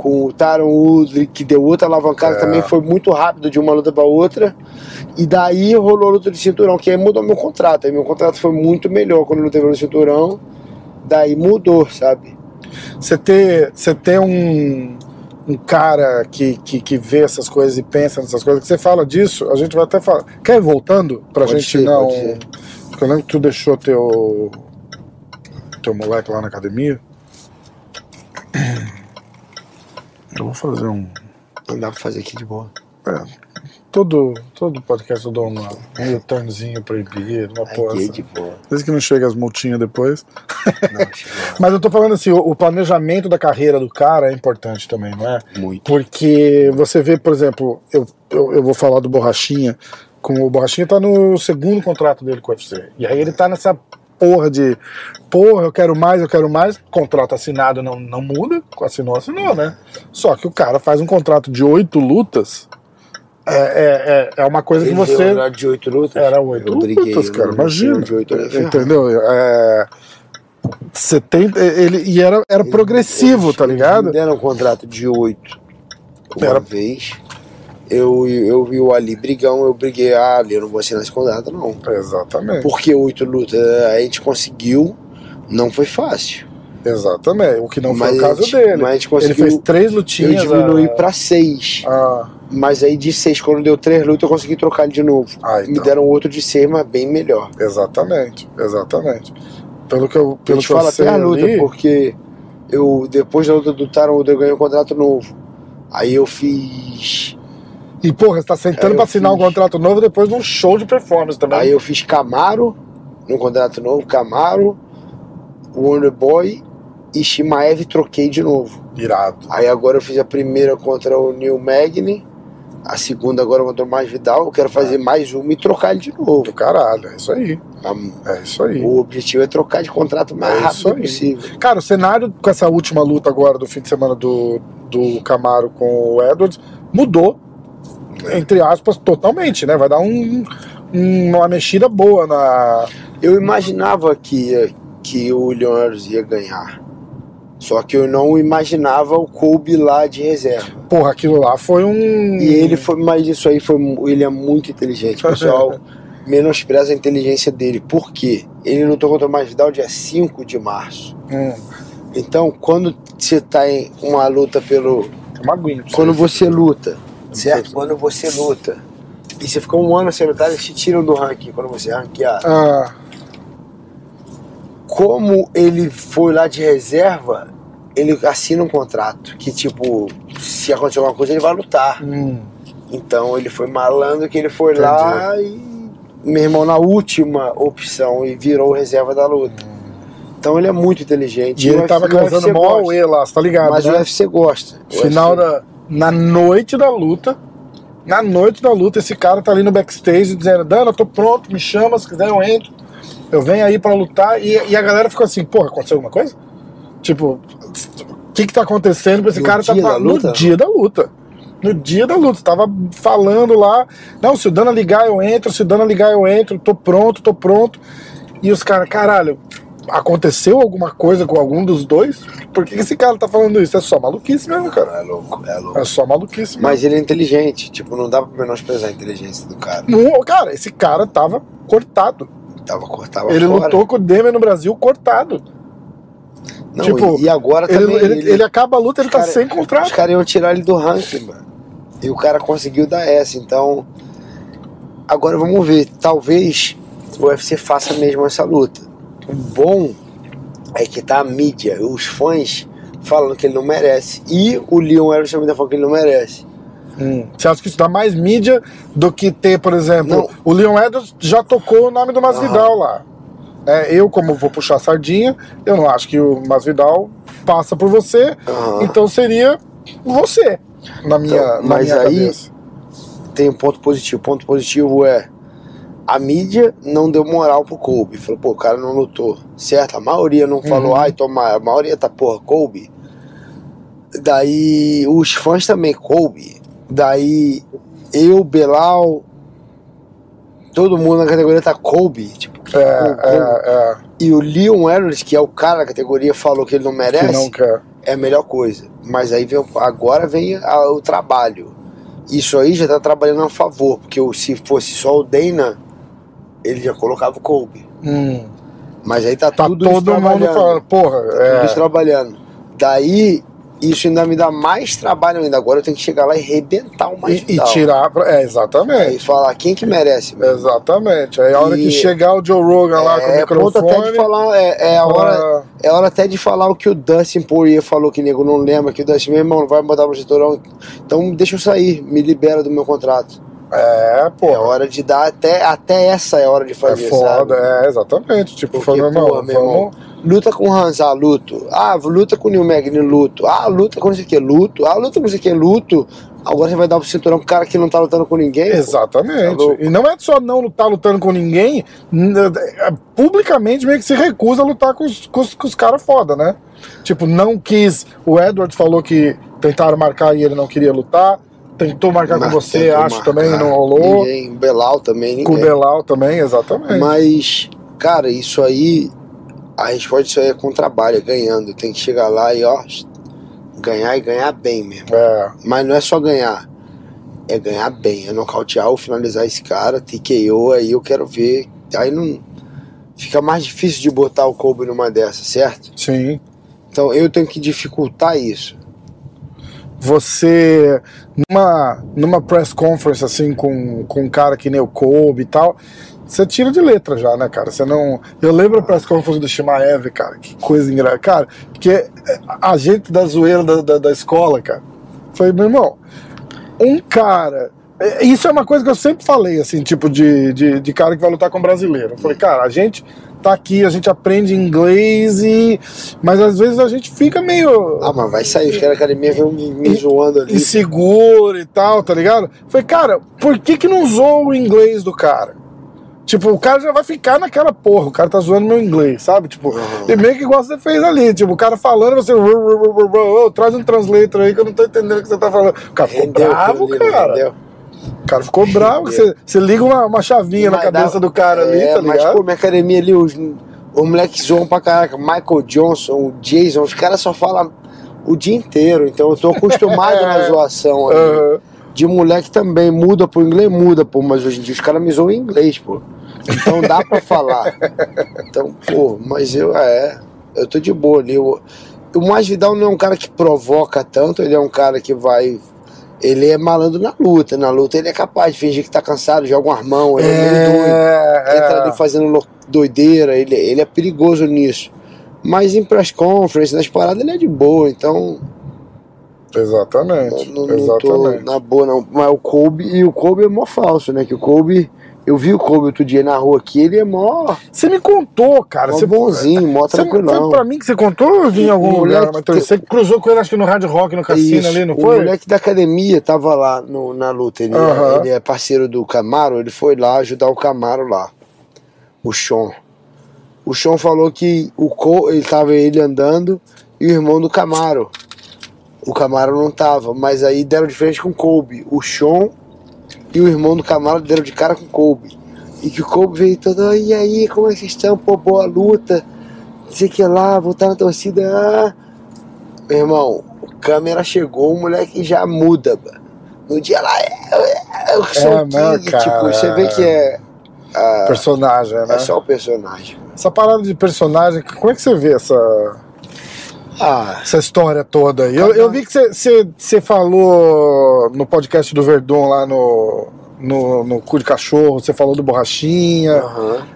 com o Taron Woodley, que deu outra alavancada É. também, foi muito rápido de uma luta pra outra. E daí rolou a luta de cinturão, que aí mudou meu contrato. Aí meu contrato foi muito melhor quando eu lutei pelo cinturão. Daí mudou, sabe? Você ter, você ter um, um cara que, que, que vê essas coisas e pensa nessas coisas, que você fala disso, a gente vai até falar. Quer ir voltando? Pra Pode gente ser, não. Porque eu lembro que tu deixou teu. teu moleque lá na academia. Eu vou fazer um. Não dá pra fazer aqui de boa. É, todo, todo podcast eu dou uma, um returnzinho proibido, uma porra. De boa. Desde que não chega as multinhas depois. Não. Mas eu tô falando assim, o, o planejamento da carreira do cara é importante também, não é? Muito. Porque você vê, por exemplo, eu, eu, eu vou falar do Borrachinha, com o Borrachinha tá no segundo contrato dele com o UFC. E aí ele tá nessa porra de porra, eu quero mais, eu quero mais. Contrato assinado não, não muda, assinou, assinou, né? Só que o cara faz um contrato de oito lutas. É, é, é, é uma coisa que Ele você. horário de oito lutas. Era oito lutas, cara, imagina. de oito, eu ia ferrar. Entendeu? É, você tem. Ele, e era, era progressivo, Eles- tá ligado? Eles me deram um contrato de oito uma Era- vez. Eu, eu vi o Ali brigão, eu briguei, ah, Ali, eu não vou assinar esse contrato, não. Exatamente. Por que oito lutas? A gente conseguiu, não foi fácil. Exatamente. O que não foi Mas o caso gente- dele. mas a gente Ele conseguiu- fez três Eu lutinhas. diminuí a- pra seis. a- Mas aí de seis, quando deu três lutas, eu consegui trocar ele de novo. Ah, Me então. deram outro de seis, mas bem melhor. Exatamente, exatamente. Pelo que eu, Eu pelo te que eu falo sei até a luta, ali, porque eu, depois da luta do Taron, eu ganhei um contrato novo. Aí eu fiz. E porra, você tá sentando pra assinar um fiz. contrato novo depois de um show de performance também. Aí eu fiz Camaro, no contrato novo, Camaro, Wonder Boy e Shimaev troquei de novo. Irado. Aí agora eu fiz a primeira contra o Neil Magny, a segunda agora contra o Mais Vidal. Eu quero fazer mais uma e trocar ele de novo. Do caralho, é isso aí. A- É isso aí. O objetivo é trocar de contrato mais É rápido possível. Cara, o cenário com essa última luta agora do fim de semana do, do Camaro com o Edwards mudou, entre aspas, totalmente, né? Vai dar um, um- uma mexida boa na. Eu imaginava que, que o Leonardo ia ganhar. Só que eu não imaginava o Kobe lá de reserva. Porra, aquilo lá foi um. E ele foi, mas isso aí foi, ele é muito inteligente, pessoal. menospreza a inteligência dele. Por quê? Ele lutou contra o Masvidal dia 5 de março. Hum, Então, quando você tá em uma luta pelo. é uma aguinha Quando você luta, certo? Quando você luta. E você ficou um ano sem lutar, eles te tiram do ranking quando você é ranqueado. Ah, Como ele foi lá de reserva, ele assina um contrato. Que tipo, se acontecer alguma coisa, ele vai lutar. hum, Então ele foi malandro que ele foi Entendi. lá e, meu irmão, na última opção e virou reserva da luta. Então ele é muito inteligente. E ele o tava causando mó auê lá, você tá ligado? Mas o né? UFC gosta. O Final UFC da. Na noite da luta. Na noite da luta, esse cara tá ali no backstage dizendo: Dana, eu tô pronto, me chama, se quiser eu entro. Eu venho aí pra lutar. E, e a galera ficou assim: porra, aconteceu alguma coisa? Tipo, o que que tá acontecendo pra esse No cara tá dia da fa- luta? No dia da luta. No dia da luta. Tava falando lá: não, se o Dana ligar eu entro, se o Dana ligar eu entro, tô pronto, tô pronto. E os caras, caralho, aconteceu alguma coisa com algum dos dois? Por que esse cara tá falando isso? É só maluquice mesmo, cara. É louco, é louco. É só maluquice mesmo. Mas ele é inteligente, tipo, não dá pra menosprezar a inteligência do cara. Não, cara, esse cara tava cortado. Tava, cortava ele fora. lutou com o Demer no Brasil cortado. Não, tipo, e, agora Ele, também. ele, ele acaba a luta, ele os tá cara- sem Os contrato. caras iam tirar ele do ranking, mano. E o cara conseguiu dar essa. Então, agora vamos ver. Talvez o UFC faça mesmo essa luta. O bom é que tá a mídia, os fãs falando que ele não merece. E o Leon Edwards também tá falando que ele não merece. Hum. Você acha que isso dá mais mídia do que ter, por exemplo, Não. o Leon Edwards já tocou o nome do Masvidal lá. né? Eu, como vou puxar a sardinha, eu não acho que o Masvidal passa por você, Aham. então seria você, na minha, Então, na mas minha aí- cabeça. tem um ponto positivo. O ponto positivo é a mídia não deu moral pro Kobe. Falou, pô, o cara não lutou. Certo? A maioria não falou, Uhum. ai, toma, a maioria tá, porra, Kobe. Daí os fãs também, Kobe. Daí eu, Belal, todo mundo na categoria tá Kobe. Tipo, É, Kobe. é, E o Leon Edwards, que é o cara da categoria, falou que ele não é, merece que não quer. é a melhor coisa. Mas aí vem, agora vem a- o trabalho. Isso aí já tá trabalhando a favor, porque se fosse só o Dana, ele já colocava o Kobe. Hum. Mas aí tá, Tá todo mundo falando, porra, Tudo é, trabalhando. Daí, isso ainda me dá mais trabalho ainda. Agora eu tenho que chegar lá e rebentar o mais e, e tirar. pra- É, exatamente. Aí falar quem que merece, meu. Exatamente. Aí a hora E- que chegar o Joe Rogan lá com o É ponto até microfone. de falar, é, é a hora, é hora até de falar o que o Dustin Poirier falou, que nego não lembra, que o Dustin, meu irmão, não vai botar pro cinturão, então deixa eu sair, me libera do meu contrato. É, pô. É hora de dar, até, até essa é hora de É fazer, foda, sabe? é, exatamente. Tipo, Porque, falando, pô, não, meu vamos. luta com o Hansa, luto. Ah, luta com o Neil Magny, luto. Ah, luta com não sei o que, luto. Ah, luta com não sei o que, luto. Agora você vai dar pro cinturão pro cara que não tá lutando com ninguém. pô. Exatamente. Tá e não é só não lutar lutando com ninguém, é, publicamente meio que se recusa a lutar com os, com os, com os caras foda, né? Tipo, não quis. O Edward falou que tentaram marcar e ele não queria lutar. Tentou marcar com Mas você, tentou acho marcar. também, não rolou. Ninguém, Belal também, Com o ninguém. Belal também, exatamente. Mas, cara, isso aí, a resposta disso aí é com trabalho, é ganhando. Tem que chegar lá e, ó, ganhar e ganhar bem mesmo. É, Mas não é só ganhar, é ganhar bem, é nocautear ou finalizar esse cara, TKO, aí eu quero ver. Aí não. Fica mais difícil de botar o Kobe numa dessas, certo? sim. Então eu tenho que dificultar isso. Você, numa, numa press conference assim, com, com um cara que nem o Kobe e tal, você tira de letra já, né, cara? Você não. Eu lembro a press conference do Shimaev, cara, que coisa engraçada. Cara, porque a gente da zoeira da, da, da escola, cara, foi, meu irmão, um cara. É, Isso é uma coisa que eu sempre falei, assim, tipo, de, de, de cara que vai lutar com brasileiro. Eu falei, cara, a gente tá aqui, a gente aprende inglês e. Mas às vezes a gente fica meio Ah, mas vai sair, os caras da academia vão me, me zoando ali. inseguro e tal, tá ligado? Falei, cara, por que que não zoa o inglês do cara? Tipo, o cara já vai ficar naquela porra, o cara tá zoando meu inglês, sabe? Tipo, Uhum. e meio que igual você fez ali, tipo, o cara falando, você, "Ru, ru, ru, ru, ru, ô, traz um translator aí que eu não tô entendendo o que você tá falando. O cara ficou bravo, cara. O cara ficou bravo, você, você liga uma, uma chavinha na Mas cabeça dá- do cara ali, é, tá Mas, ligado? pô, minha academia ali, os, os moleques zoam pra caraca. Michael Johnson, o Jason, os caras só falam o dia inteiro. Então eu tô acostumado na zoação ali. Aham. De moleque também, muda pro inglês, muda, pô. Mas hoje em dia os caras me zoam em inglês, pô. Então dá pra falar. Então, pô, mas eu, é, eu tô de boa ali. Eu- o Masvidal não é um cara que provoca tanto, ele é um cara que vai... Ele é malandro na luta. Na luta ele é capaz de fingir que tá cansado, joga um armão, ele é, meio doido É, entra é. ali fazendo doideira, ele, ele é perigoso nisso. Mas em press conference, nas paradas, ele é de boa, então Exatamente, não, não exatamente. na boa, não. Mas o Kobe, e o Kobe é mó falso, né? Que o Kobe, eu vi o Kobe outro dia na rua aqui, ele é mó, Você me contou, cara. mó Você bonzinho, mó Você, foi tranquilão. pra mim que você contou ou vi em algum O lugar? moleque Mas Você cruzou com ele, acho que no Hard Rock, no cassino Isso, ali, não o foi? moleque da academia tava lá no- na luta. Ele, Aham. ele é parceiro do Camaro, ele foi lá ajudar o Camaro lá. O Sean. O Sean falou que o Co, ele tava ele andando e o irmão do Camaro. O Camaro não tava, mas aí deram de frente com o Kobe. O Sean e o irmão do Camaro deram de cara com o Kobe. E que o Kobe veio todo, "Ah, e aí, como é que vocês estão? Pô, boa luta. Não sei o que lá, voltar na torcida. Ah. Meu irmão, o câmera chegou, o moleque já muda. mano. No dia lá, é, é, eu sou É, o né, King, cara? tipo, você vê que é, Personagem, né? é só o personagem. Essa parada de personagem, como é que você vê essa, Ah, essa história toda aí? Eu, eu vi que você- falou no podcast do Verdun lá no, no, no Cu de Cachorro, você falou do Borrachinha. aham.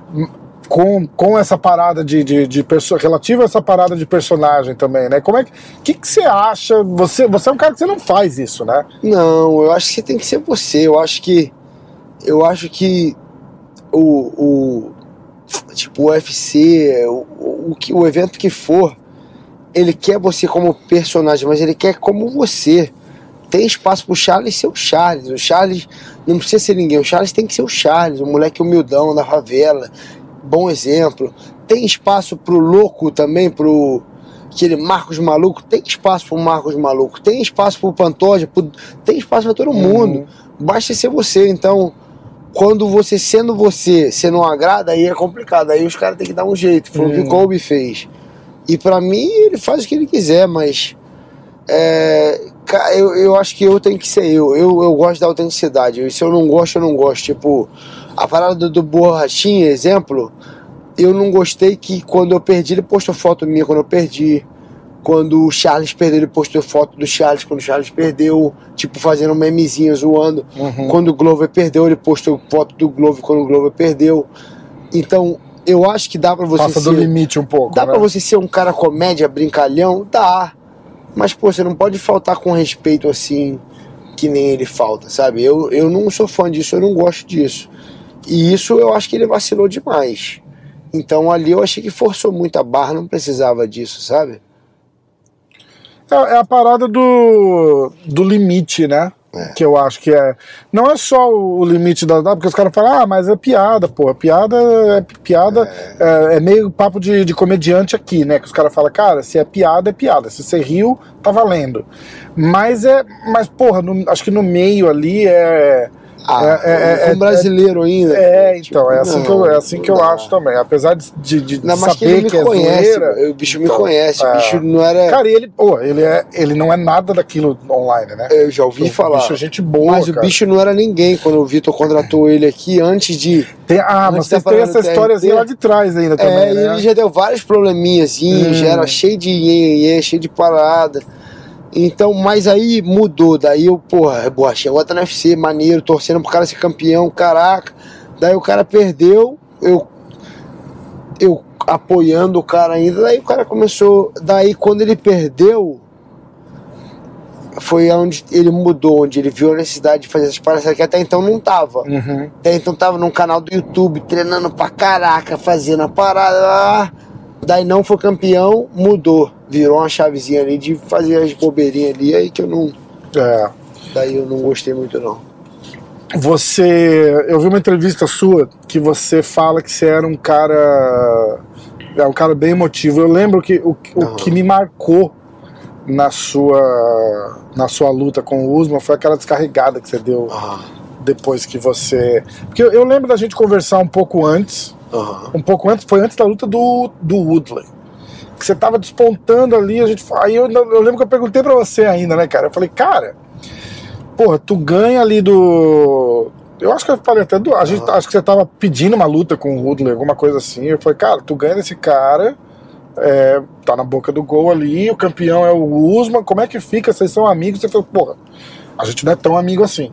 com, com essa parada de, de, de perso relativa a essa parada de personagem também, né? Como é que que, você acha? Você, você é um cara que você não faz isso, né? Não, eu acho que tem que ser você. Eu acho que. Eu acho que o, o, tipo UFC, o, o, o evento que for, ele quer você como personagem, mas ele quer como você. Tem espaço pro Charles ser o Charles. O Charles não precisa ser ninguém. O Charles tem que ser o Charles, o moleque humildão da favela. Bom exemplo. Tem espaço pro louco também, pro aquele Marcos Maluco. Tem espaço pro Marcos Maluco. Tem espaço pro Pantoja. Pro... Tem espaço para todo uhum. mundo. Basta ser você. Então, quando você sendo você, você não agrada, aí é complicado. Aí os caras têm que dar um jeito. Foi o que o uhum. Kobe fez. E para mim, ele faz o que ele quiser, mas. É, eu, eu acho que eu tenho que ser eu. eu. Eu gosto da autenticidade. E se eu não gosto, eu não gosto. Tipo, a parada do, do Borrachinha, exemplo, eu não gostei que quando eu perdi, ele postou foto minha quando eu perdi. Quando o Charles perdeu, ele postou foto do Charles quando o Charles perdeu, tipo, fazendo um memezinho, zoando. Uhum. Quando o Glover perdeu, ele postou foto do Glover quando o Glover perdeu. Então, eu acho que dá pra você Passa ser. do limite um pouco. Dá né? pra você ser um cara comédia, brincalhão? Dá. Mas, pô, você não pode faltar com respeito assim, que nem ele falta, sabe? Eu, eu não sou fã disso, eu não gosto disso. E isso eu acho que ele vacilou demais. Então ali eu achei que forçou muito a barra, não precisava disso, sabe? É, é a parada do, do limite, né? É. Que eu acho que é. Não é só o limite da. Porque os caras falam, ah, mas é piada, pô. Piada é piada. É, é, é meio papo de, de comediante aqui, né? Que os caras falam, cara, se é piada, é piada. Se você riu, tá valendo. Mas é. Mas, porra, no, acho que no meio ali é ah, é, é, é, é brasileiro ainda. É, então, é assim, não, que eu, é assim que eu acho também. Apesar de, de, de não, saber que, ele me que é conhece, zoeira, O bicho então, me conhece, o bicho não era. Cara, ele, pô, ele, é, ele não é nada daquilo online, né? Eu já ouvi falar. O bicho é gente boa. Mas cara. o bicho não era ninguém quando o Vitor contratou ele aqui antes de. Tem, ah, mas vocês têm essa históriazinha lá de trás ainda também. É, né? ele já deu vários probleminhas, hum. já era cheio de iê, cheio de parada. Então, mas aí mudou. Daí eu, porra, borrachinha, agora tá no UFC, maneiro, torcendo pro cara ser campeão, caraca. Daí o cara perdeu, eu, eu apoiando o cara ainda. Daí o cara começou. Daí quando ele perdeu, foi onde ele mudou, onde ele viu a necessidade de fazer essas paradas que até então não tava. Uhum. Até então tava num canal do YouTube, treinando pra caraca, fazendo a parada. Daí não foi campeão, mudou virou uma chavezinha ali de fazer as bobeirinhas ali, aí que eu não. É. Daí eu não gostei muito não. Você. Eu vi uma entrevista sua que você fala que você era um cara. É um cara bem emotivo. Eu lembro que o, uhum. o que me marcou na sua na sua luta com o Usman foi aquela descarregada que você deu uhum. Depois que você. Porque eu, eu, lembro da gente conversar um pouco antes. Uhum. Um pouco antes, foi antes da luta do, do Woodley que você tava despontando ali, a gente aí eu, eu lembro que eu perguntei para você ainda, né, cara? Eu falei, cara, porra, tu ganha ali do eu acho que eu falei até do. A gente, acho que você tava pedindo uma luta com o Woodley, alguma coisa assim. Eu falei, cara, tu ganha desse cara, é, tá na boca do gol ali, o campeão é o Usman, como é que fica? Vocês são amigos? Você falou, porra, a gente não é tão amigo assim.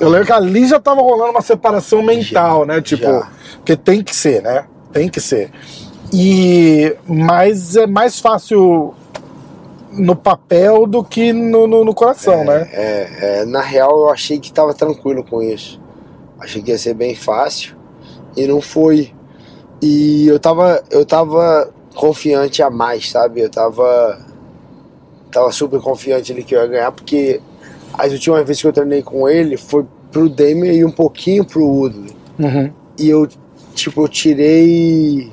Eu lembro que ali já tava rolando uma separação mental, já, né? Tipo, já. porque tem que ser, né? Tem que ser. E mas é mais fácil no papel do que no, no, no coração, é, né? É, é, na real eu achei que estava tranquilo com isso. Achei que ia ser bem fácil e não foi. E eu tava, eu tava confiante a mais, sabe? Eu tava, tava super confiante ali que eu ia ganhar, porque as últimas vezes que eu treinei com ele foi pro Damian e um pouquinho pro Woodley. Uhum. E eu, tipo, eu tirei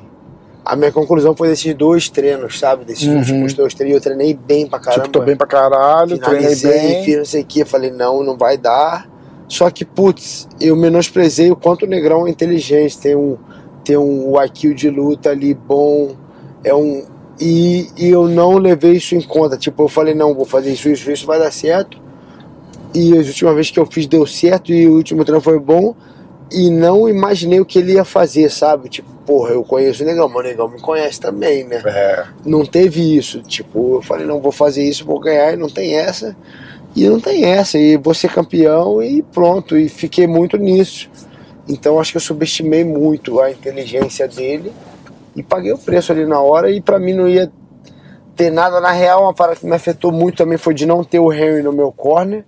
a minha conclusão foi desses dois treinos, sabe? Desses uhum. últimos dois treinos. Eu treinei bem pra caramba. Tipo, tô bem pra caralho, treinei bem. Fiz não sei o que. Eu falei, não, não vai dar. Só que, putz, eu menosprezei o quanto o Negrão é inteligente. Tem um, tem um IQ de luta ali bom. É um. E, e eu não levei isso em conta. Tipo, eu falei, não, vou fazer isso, isso, isso vai dar certo. E a última vez que eu fiz deu certo e o último treino foi bom e não imaginei o que ele ia fazer, sabe? Tipo, porra, eu conheço o Negão, mas o Negão me conhece também, né? É. Não teve isso. Tipo, eu falei, não, vou fazer isso, vou ganhar, e não tem essa. E não tem essa, e vou ser campeão e pronto. E fiquei muito nisso. Então acho que eu subestimei muito a inteligência dele e paguei o preço ali na hora. E para mim não ia ter nada. Na real, uma parada que me afetou muito também foi de não ter o Henry no meu corner.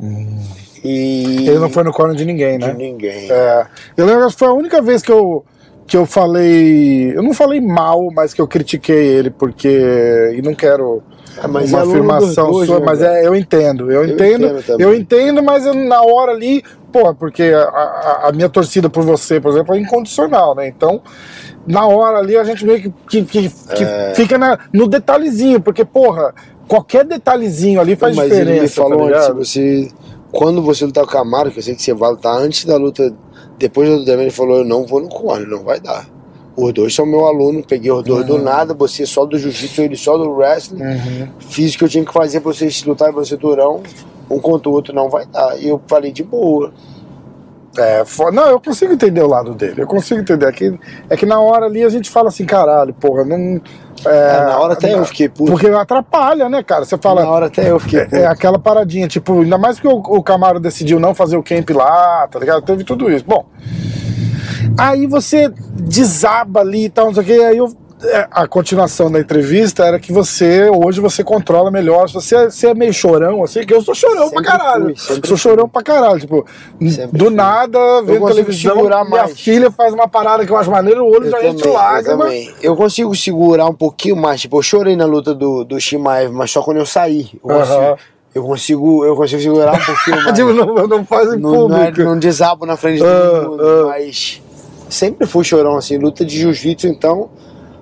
Hum. E... Ele não foi no corner de ninguém, né? De ninguém. É. Eu lembro que foi a única vez que eu, que eu falei. Eu não falei mal, mas que eu critiquei ele, porque. E não quero É, mas uma é afirmação sua, né, mas é, eu entendo, eu, Eu entendo, entendo eu entendo, mas eu, na hora ali, pô, porque a, a- a minha torcida por você, por exemplo, é incondicional, né? Então, na hora ali a gente meio que, que, que- que É. fica na- no detalhezinho, porque, porra, qualquer detalhezinho ali faz Mas diferença. ele me falou tá antes, você. Quando você lutar com o Camaro, que eu sei que você vai lutar antes da luta, depois da luta ele falou, eu não vou no corner, não vai dar. Os dois são meu aluno, peguei os dois do nada, você só do jiu-jitsu, ele só do wrestling. Uhum. Fiz o que eu tinha que fazer pra vocês lutarem pelo cinturão, um contra o outro não vai dar. E eu falei de boa. É, fo- não, eu consigo entender o lado dele, eu consigo entender. É que, é que na hora ali a gente fala assim, caralho, porra, não. É, na hora até eu fiquei puto. Porque atrapalha, né, cara? Você fala. Na hora até eu fiquei puto. É aquela paradinha, tipo, ainda mais que o, o Camaro decidiu não fazer o camp lá, tá ligado? Teve tudo isso. Bom, aí você desaba ali e tal, não sei o que, aí eu, é, a continuação da entrevista era que você, hoje você controla melhor, você, é- você é meio chorão, assim, que eu sou chorão Sempre pra caralho. fui, sou chorão pra caralho, tipo, Sempre do fui. nada, vendo televisão, segurar minha mais. filha faz uma parada que eu acho maneiro, o olho Eu já também, enche eu lágrima. também. Eu consigo segurar um pouquinho mais. Tipo, eu chorei na luta do, do Shimaev, mas só quando eu saí. Eu, Aham. consigo, eu, consigo, eu consigo segurar um pouquinho mais. Tipo, não, não faz em não, não, é- público. não desabo na frente de Ah, todo mundo, ah. mas sempre fui chorão, assim, luta de jiu-jitsu, então,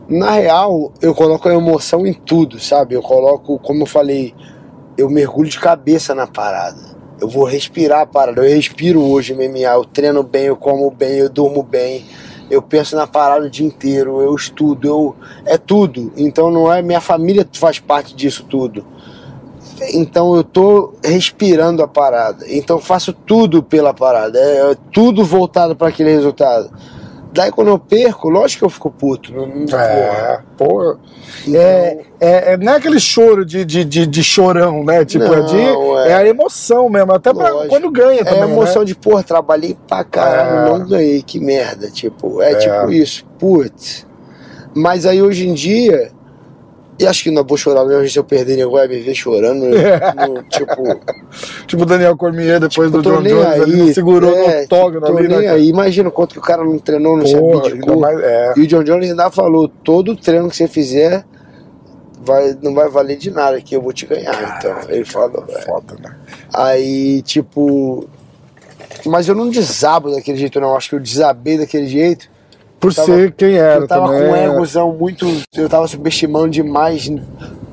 na real, eu coloco a emoção em tudo, sabe? Eu coloco, como eu falei, eu mergulho de cabeça na parada. Eu vou respirar a parada, eu respiro hoje MMA, eu treino bem, eu como bem, eu durmo bem, eu penso na parada o dia inteiro, eu estudo, eu é tudo. Então não é minha família faz parte disso tudo. Então eu tô respirando a parada. Então faço tudo pela parada. É, é tudo voltado para aquele resultado. Daí quando eu perco, lógico que eu fico puto. Não, não-. É, porra. Então, É, é, é- não é aquele choro de, de, de, de chorão, né? Tipo, é, de, Não, é. é. a emoção mesmo, até pra quando ganha É também. a emoção né? de, porra, trabalhei pra caralho, É. não ganhei, que merda. Tipo, é, É. tipo isso, putz. Mas aí hoje em dia, e acho que não vou chorar mesmo se eu perder, nego vai me ver chorando. no- tipo, Tipo o Daniel Cormier depois Tipo, do John Jones, aí, ele não segurou é, no octógono tô ali, nem né? aí. Imagina o quanto que o cara não treinou, não se abdicou. mais, é. E o John Jones ainda falou: todo treino que você fizer vai, não vai valer de nada, que eu vou te ganhar. Então, ele falou. velho. Foda, né? Aí, tipo. Mas eu não desabo daquele jeito, não. Acho que eu desabei daquele jeito. Por tava- ser quem era eu tava também. com um egozão muito. Eu tava subestimando demais.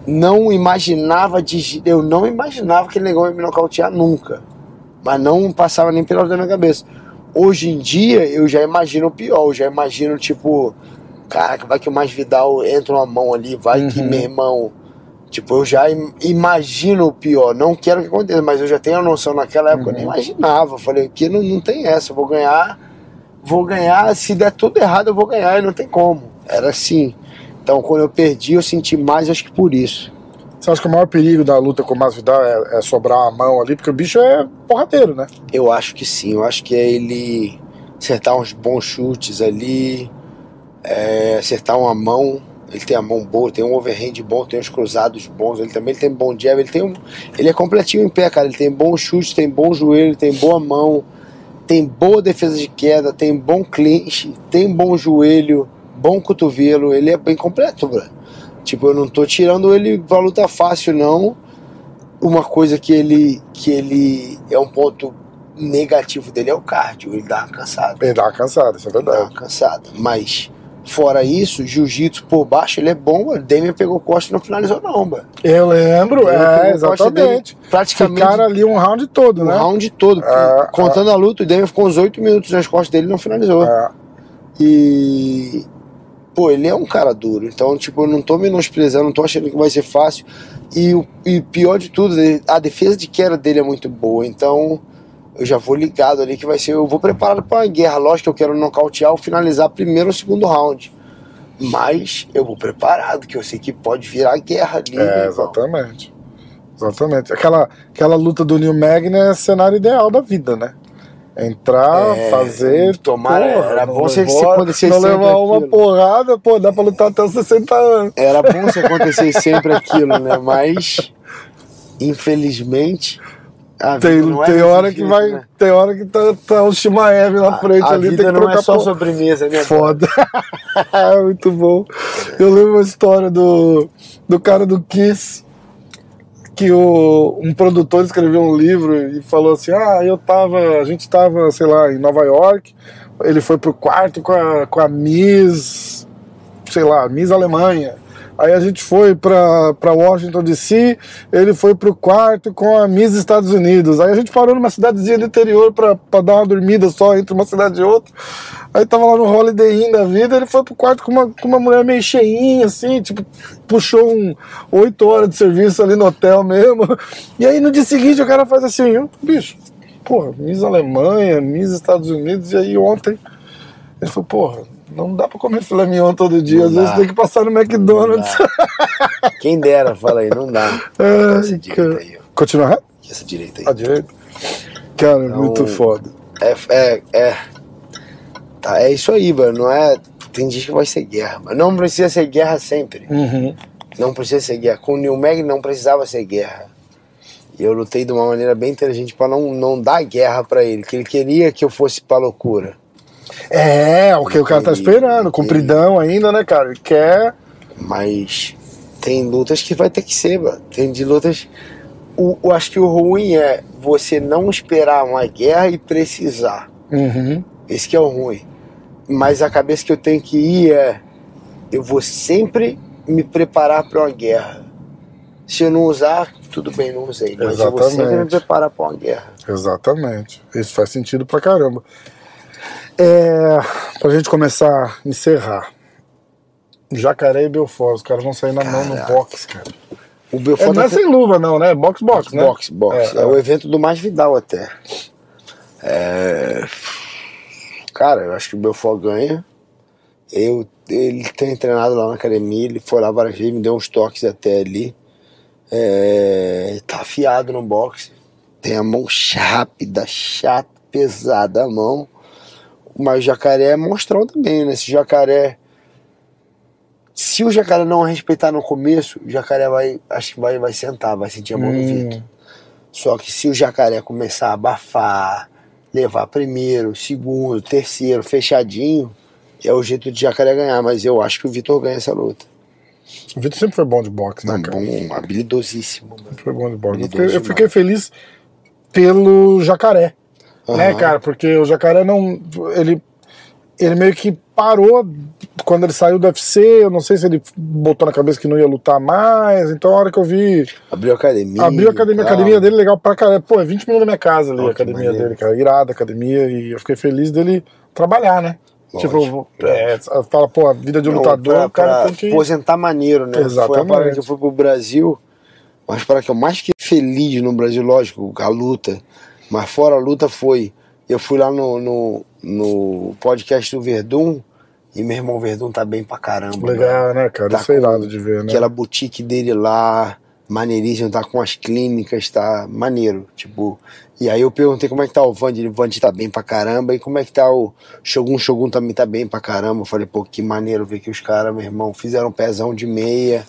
Não imaginava de. Eu não imaginava que aquele negócio ia me nocautear nunca. Mas não passava nem pela da minha cabeça. Hoje em dia eu já imagino o pior. Eu já imagino, tipo. Caraca, vai que o Mais Vidal entra uma mão ali, vai que Uhum. meu irmão. Tipo, eu já im- imagino o pior. Não quero que aconteça, mas eu já tenho a noção naquela época, eu nem Uhum. imaginava. Falei, que não, não tem essa, eu vou ganhar vou ganhar, se der tudo errado eu vou ganhar e não tem como. Era assim. Então quando eu perdi eu senti mais, acho que por isso. Você acha que o maior perigo da luta com o Masvidal é, é sobrar uma mão ali, porque o bicho é porradeiro, né? Eu acho que sim, eu acho que é ele acertar uns bons chutes ali, é, acertar uma mão. Ele tem a mão boa, tem um overhand bom, tem uns cruzados bons. Ele também ele tem bom jab, ele tem um, ele é completinho em pé, cara. Ele tem bom chute, tem bom joelho, tem boa mão, tem boa defesa de queda, tem bom clinch, tem bom joelho, bom cotovelo. Ele é bem completo, bro. Tipo, eu não tô tirando ele pra luta fácil, não. Uma coisa que ele, que ele é um ponto negativo dele é o cardio. Ele dá uma cansada. Ele dá uma cansada, isso é Dá uma verdade. cansada. Mas, fora isso, jiu-jitsu por baixo, ele é bom. O Damian pegou costa e não finalizou, não, mano. Eu lembro, Ele é, dele exatamente. Praticamente Ficaram ali um round todo, o né? round todo. Ah, contando a luta, o Damian ficou uns 8 minutos nas costas dele e não finalizou. É. E. Pô, ele é um cara duro. Então, tipo, eu não tô menosprezando, não tô achando que vai ser fácil. E o e pior de tudo, a defesa de queda dele é muito boa. Então, eu já vou ligado ali que vai ser. Eu vou preparado pra uma guerra. Lógico que eu quero nocautear ou finalizar primeiro ou segundo round. Mas eu vou preparado, que eu sei que pode virar guerra ali. É, exatamente. Exatamente. Aquela, aquela luta do Neil Magny é cenário ideal da vida, né? Entrar, É, fazer. tomara, era não bom se- se levar- acontecer Não levar uma aquilo. porrada, pô, dá pra lutar até os 60 anos. Era bom se acontecer sempre aquilo, né? Mas, infelizmente, A Tem, é tem hora que vai. né? Tem hora que tá, tá o Shimaev na A- frente a ali, vida tem que não trocar é só por- sobremesa, né? Foda. Muito bom. Eu lembro uma história do, do cara do Kiss, que o, um produtor escreveu um livro e falou assim: Ah, eu tava. A gente tava, sei lá, em Nova York. Ele foi pro quarto com a, com a Miss, sei lá, Miss Alemanha. Aí a gente foi pra Washington DC, ele foi pro quarto com a Miss Estados Unidos. Aí a gente parou numa cidadezinha do interior pra dar uma dormida só entre uma cidade e outra. Aí tava lá no Holiday Inn da vida, ele foi pro quarto com uma, com uma mulher meio cheinha, assim, tipo, puxou um oito horas de serviço ali no hotel mesmo. E aí no dia seguinte o cara faz assim, "Ô, bicho, porra, Miss Alemanha, Miss Estados Unidos, e aí ontem ele falou, porra, não dá pra comer filé mignon todo dia, Não às vezes dá. tem que passar no McDonald's. Quem dera, fala aí, não dá. Essa direita aí, ó. Continua reto? Essa direita aí. À direita? Cara, Então- muito foda. É, é, é. Tá, é isso aí, mano. Não é. Tem gente que vai ser guerra, mas não precisa ser guerra sempre. Uhum. Não precisa ser guerra. Com o New Mag não precisava ser guerra. E eu lutei de uma maneira bem inteligente pra não, não dar guerra pra ele, que ele queria que eu fosse pra loucura. É, o que o cara tá esperando, compridão ainda, né, cara? Ele quer. Mas tem lutas que vai ter que ser, mano. Tem de lutas. O, eu acho que o ruim é você não esperar uma guerra e precisar. Uhum. Esse que é o ruim. Mas a cabeça que eu tenho que ir é: eu vou sempre me preparar para uma guerra. Se eu não usar, tudo bem, não usei. Mas eu vou sempre me Exatamente. preparar para uma guerra. Exatamente. Isso faz sentido pra caramba. É, pra gente começar a encerrar. Jacaré e Belfort, os caras vão sair na mão no Caraca. box, cara. O É, Belfort não é sem luva, não, né? Box, box, né? box, box. É, É, é. o evento do mais Vidal até. É, Cara, eu acho que o Belfort ganha. Eu, ele tem treinado lá na academia, ele foi lá várias vezes, me deu uns toques até ali. É, tá afiado no boxe. Tem a mão rápida, chata, pesada a mão. Mas o jacaré é monstrão também, né? Se jacaré. Se o jacaré não respeitar no começo, o jacaré vai. Acho que vai, vai sentar, vai sentir a mão no Hum. Vitor. Só que se o jacaré começar a abafar, levar primeiro, segundo, terceiro, fechadinho, é o jeito de jacaré ganhar. Mas eu acho que o Vitor ganha essa luta. O Vitor sempre foi bom de boxe, né, Não, cara? bom, habilidosíssimo. mano. Foi bom de boxe. Eu eu fiquei feliz pelo jacaré, né, Aham. cara? Porque o jacaré não. Ele, ele meio que parou quando ele saiu do UFC. Eu não sei se ele botou na cabeça que não ia lutar mais. Então, a hora que eu vi. Abriu a academia. Abriu a academia, a academia dele legal pra caralho. Pô, é 20 minutos da minha casa ali, Ó, a que academia maneiro. dele, cara. Irada a academia. E eu fiquei feliz dele trabalhar, né? Lógico, tipo, é, fala, pô, a vida de Não, lutador, pra, o cara tem que. aposentar maneiro, né? Foi a Exatamente. parada que eu fui pro Brasil, mas para que eu mais fiquei feliz no Brasil, lógico, a luta, mas fora a luta foi, eu fui lá no, no, no podcast do Verdun, e meu irmão Verdun tá bem pra caramba. mano. Legal, né, cara? Tá com irado de ver, né? Aquela boutique dele lá, maneiríssimo, tá com as clínicas, tá maneiro, tipo... E aí eu perguntei como é que tá o Vand, ele, o Vand tá bem pra caramba, e como é que tá o Shogun, Shogun também tá bem pra caramba. Eu falei, pô, que maneiro ver que os caras, meu irmão, fizeram um pezão de meia,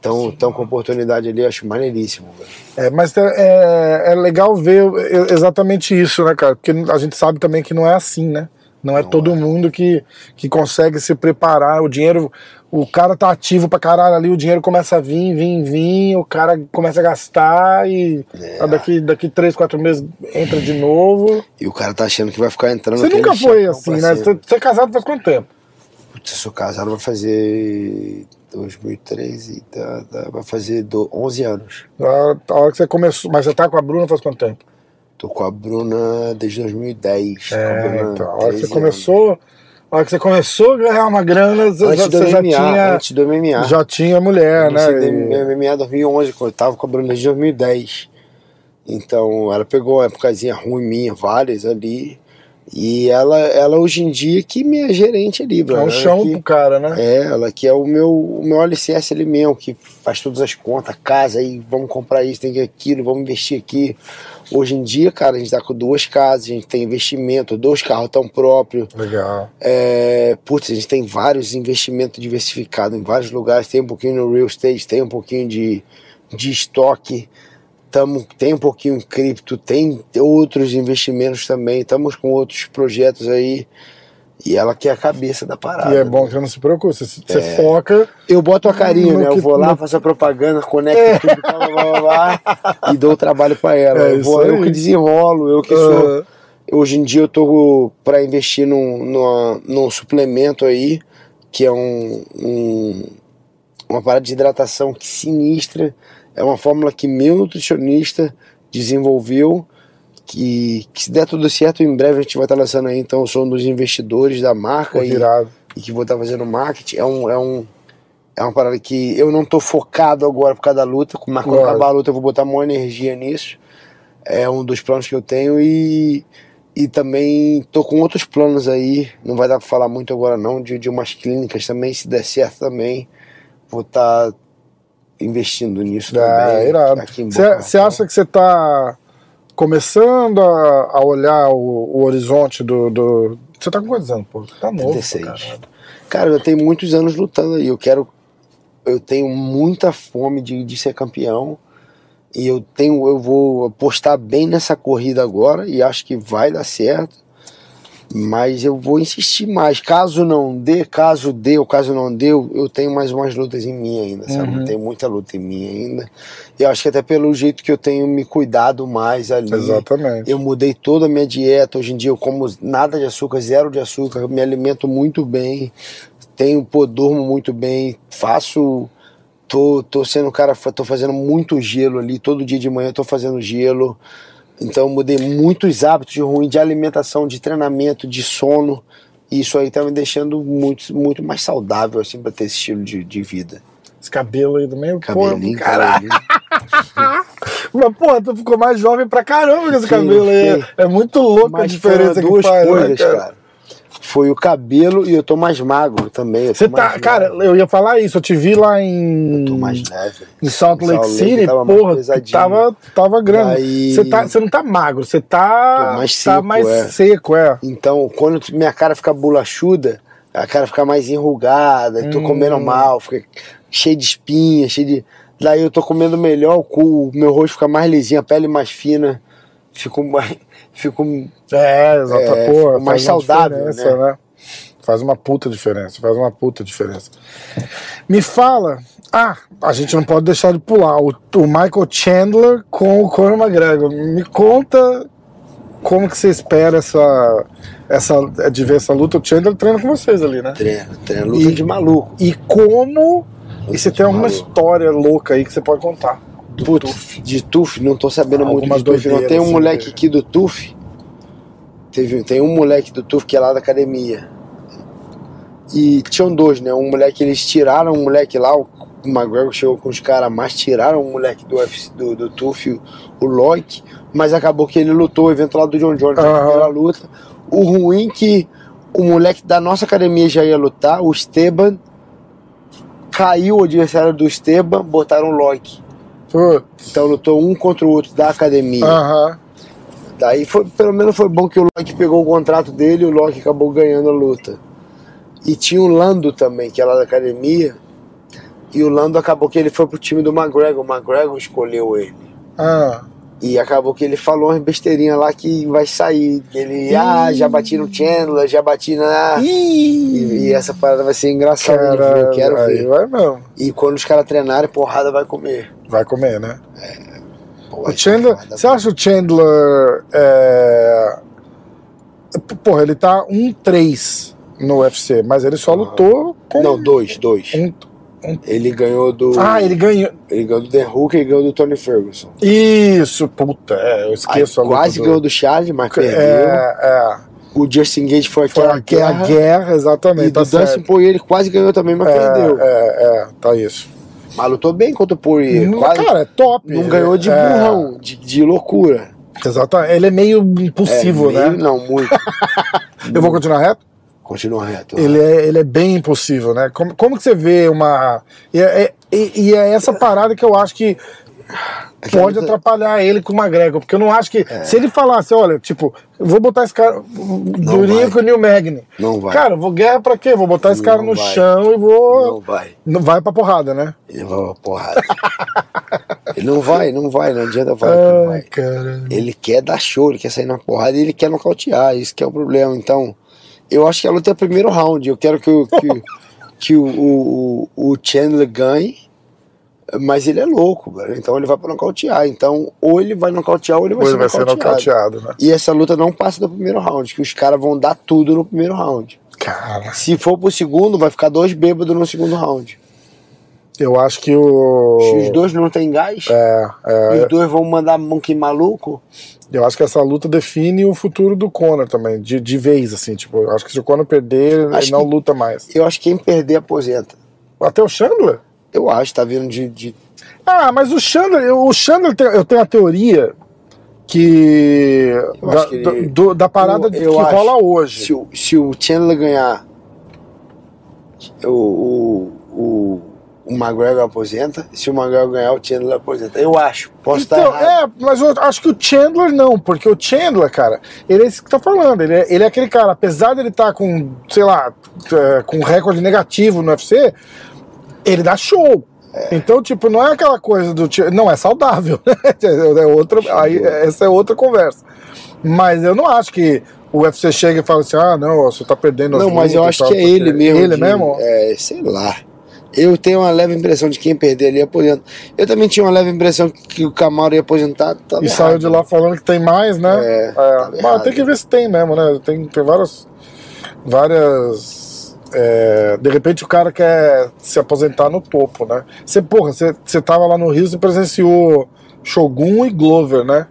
tão, tão com oportunidade ali, eu acho maneiríssimo, velho. É, mas é, é, é legal ver exatamente isso, né, cara? Porque a gente sabe também que não é assim, né? Não é Não todo é. mundo que, que consegue se preparar. O dinheiro, o cara tá ativo pra caralho ali, o dinheiro começa a vir, vir, vir, o cara começa a gastar e É. daqui, daqui três, quatro meses entra de novo. E o cara tá achando que vai ficar entrando Você nunca foi assim, né? Você, você é casado faz quanto tempo? Putz, eu sou casado, vai fazer 2013, tá, tá, vai fazer do, 11 anos. A, a hora que você começou. Mas você tá com a Bruna faz quanto tempo? Tô com a Bruna desde 2010. com a É, Bruna, então. A hora que 13 você começou. A hora que você começou a ganhar uma grana, você, Antes já, do você já MMA, tinha. antes do MMA. Já tinha mulher, né? No MMA 2011, quando eu tava com a Bruna desde 2010. Então, ela pegou uma épocazinha ruim minha, várias ali. E ela, ela hoje em dia que minha gerente ali, É um Ela chão que- pro cara, né? É, ela que é o meu, o meu alicerce ali mesmo, que faz todas as contas, casa, aí vamos comprar isso, tem que aquilo, vamos investir aqui. Hoje em dia, cara, a gente tá com duas casas, a gente tem investimento, dois carros tão próprios. Legal. É, putz, a gente tem vários investimentos diversificados em vários lugares, tem um pouquinho no real estate, tem um pouquinho de, de estoque. Tamo, tem um pouquinho em cripto, tem outros investimentos também, estamos com outros projetos aí. E ela quer a cabeça da parada. E é bom que você não se preocupe, você, você é. foca. Eu boto a carinha, né? Eu vou lá, faço a propaganda, conecto é. tudo, blá, blá, blá, e dou o trabalho para ela. É eu, vou, eu que desenrolo, eu que sou. Hoje em dia eu tô para investir num, numa, num suplemento aí, que é um, um, uma parada de hidratação que sinistra. É uma fórmula que meu nutricionista desenvolveu que, que, se der tudo certo, em breve a gente vai estar lançando aí, então eu sou um dos investidores da marca e, e, que vou estar fazendo marketing. É um, é um é uma parada que eu não tô focado agora por causa da luta, mas quando acabar a luta eu vou botar maior energia nisso. É um dos planos que eu tenho e, e também tô com outros planos aí, não vai dar pra falar muito agora não, de, de umas clínicas também, se der certo também, vou estar tá investindo nisso é, também. Irado. Você acha que você tá começando a, a olhar o, o, horizonte do, do. Você tá com quantos anos, pô? Tá novo. 36. Cara, eu tenho muitos anos lutando aí. Eu quero. Eu tenho muita fome de, de ser campeão. E eu tenho. Eu vou apostar bem nessa corrida agora. E acho que vai dar certo. Mas eu vou insistir mais. Caso não dê, caso dê ou caso não dê, eu tenho mais umas lutas em mim ainda, sabe? Uhum. Tem muita luta em mim ainda. E acho que até pelo jeito que eu tenho me cuidado mais ali. Exatamente. Eu mudei toda a minha dieta. Hoje em dia eu como nada de açúcar, zero de açúcar. Eu me alimento muito bem. Tenho, pô, durmo muito bem. Faço. Tô, tô sendo um cara, tô fazendo muito gelo ali. Todo dia de manhã eu tô fazendo gelo. Então eu mudei muitos hábitos ruins de alimentação, de treinamento, de sono. E isso aí tá me deixando muito, muito mais saudável, assim, pra ter esse estilo de, de vida. Esse cabelo aí do meio, Cabelinho, pô, caralho. Mas, porra, tu ficou mais jovem pra caramba com esse sim, cabelo aí. É muito louco Mas a diferença que faz, né, coisas, né, cara? cara foi o cabelo e eu tô mais magro também. Você tá, cara, eu ia falar isso, eu te vi lá em. Eu tô mais leve. Em Salt Lake City, tava porra, tava, tava grande. Você Daí... tá, você não tá magro, você tá. Tô mais seco, tá mais é. seco, é. Então, quando minha cara fica bolachuda, a cara fica mais enrugada, hum. tô comendo mal, fica cheio de espinha, cheio de. Daí eu tô comendo melhor, o meu rosto fica mais lisinho, a pele mais fina, fico mais fico é, exato, é, porra, mais saudável, né? né? Faz uma puta diferença, faz uma puta diferença. Me fala, ah, a gente não pode deixar de pular o, o Michael Chandler com o Conor McGregor. Me conta como que você espera essa, essa de ver essa luta? O Chandler treina com vocês ali, né? Treina, treina luta e, de maluco. E como? Luta e você tem alguma maluco. história louca aí que você pode contar? Putz, de TUF, não tô sabendo muito de TUF. Não tem um assim, moleque né? aqui do TUF. Teve, tem um moleque do TUF que é lá da academia. E tinham dois, né? Um moleque, eles tiraram um moleque lá, o McGregor chegou com os caras, mas tiraram um moleque do, UFC, do, do TUF, o Loic, mas acabou que ele lutou o evento lá do John Jones, uhum. primeira luta. O ruim que o moleque da nossa academia já ia lutar, o Esteban, caiu o adversário do Esteban, botaram o Loic. Então lutou um contra o outro da academia. Daí foi, pelo menos foi bom que o Loki pegou o contrato dele e o Loki acabou ganhando a luta. E tinha o Lando também, que era da academia. E o Lando acabou que ele foi pro time do McGregor. O McGregor escolheu ele. Ah. E acabou que ele falou umas besteirinhas lá que vai sair. Ele, Ih. ah, já bati no Chandler, já bati na. E, e, essa parada vai ser engraçada. Cara, eu quero ver. Vai mesmo. E quando os caras treinarem, porrada vai comer. Vai comer, né? É. o Chandler. Você acha o Chandler. É... Porra, ele tá 1-3 no UFC, mas ele só lutou com. Não, 2, 2. Um, ele ganhou do. Ah, ele ganhou. Ele ganhou do The Hulk e ganhou do Tony Ferguson. Isso, puta, é, eu esqueço Aí, Quase do... ganhou do Charles, mas perdeu. É, é. O Justin Gage foi aquela foi guerra. A guerra, exatamente. E tá do Dustin Poirier ele quase ganhou também, mas é, perdeu. É, é, tá isso. Mas lutou bem contra o Poirier. Hum, quase, cara, é top. Não ganhou de é. burrão, de, de loucura. Exatamente. Ele é meio impossível, é, meio, né? Não, muito. eu vou continuar reto? Continua reto. Ele é, ele é bem impossível, né? Como, como que você vê uma. E é, e, e é essa parada que eu acho que é pode atrapalhar ele com o McGregor, porque eu não acho que. É. Se ele falasse, olha, tipo, vou botar esse cara durinho com o Neil Magny. Não vai. Cara, vou guerra pra quê? Vou botar esse cara no vai. chão e vou. Não vai. Não vai pra porrada, né? Ele vai pra porrada. Ele não vai, não vai, não adianta falar que não vai. Ai, cara. Ele quer dar show, ele quer sair na porrada e ele quer nocautear, isso que é o problema. Então, eu acho que a luta é o primeiro round. Eu quero que, o- que, que o, o, o Chandler ganhe, mas ele é louco, velho. Então ele vai pra nocautear. Então, ou ele vai nocautear ou ele vai, Ou ser, ele vai ser nocauteado. nocauteado, né? E essa luta não passa do primeiro round, que os caras vão dar tudo no primeiro round. Cara, Se for pro segundo, vai ficar dois bêbados no segundo round. Eu acho que o. Se os dois não tem gás, É, é, os dois vão mandar monkey maluco, eu acho que essa luta define o futuro do Conor também, de, de vez, assim. Tipo, eu acho que se o Conor perder, ele Acho não que- luta mais. eu acho que quem perder aposenta. Até o Chandler? Eu acho, tá vindo de- de Ah, mas o Chandler, eu- o Chandler tem- eu tenho a teoria que. Da, que ele- do- da parada Eu- eu que acho. rola hoje. se o, se o Chandler ganhar, o, o, o, o McGregor aposenta. Se o McGregor ganhar, o Chandler aposenta. Eu acho. Posso estar Então, errado. é, mas eu acho que o Chandler não, porque o Chandler, cara, ele é isso que tá falando. Ele é, ele é aquele cara, apesar dele estar com, sei lá, é, com recorde negativo no UFC, ele dá show. Então, tipo, não é aquela coisa do tipo. Não, é saudável. né? é outra, aí, essa é outra conversa. Mas eu não acho que o UFC chega e fala assim: ah, não, você tá perdendo Não, mas eu acho que é ele mesmo. Ele de- mesmo? É, sei lá. Eu tenho uma leve impressão de quem perder ali aposenta. Eu também tinha uma leve impressão que o Camaro ia aposentar. tava E errado. saiu de lá falando que tem mais, né? É, tava mas errado. tem que ver se tem mesmo, né? Tem, tem várias. Várias. é, de repente o cara quer se aposentar no topo, né? Você, porra, você, você tava lá no Rio, você presenciou Shogun e Glover, né?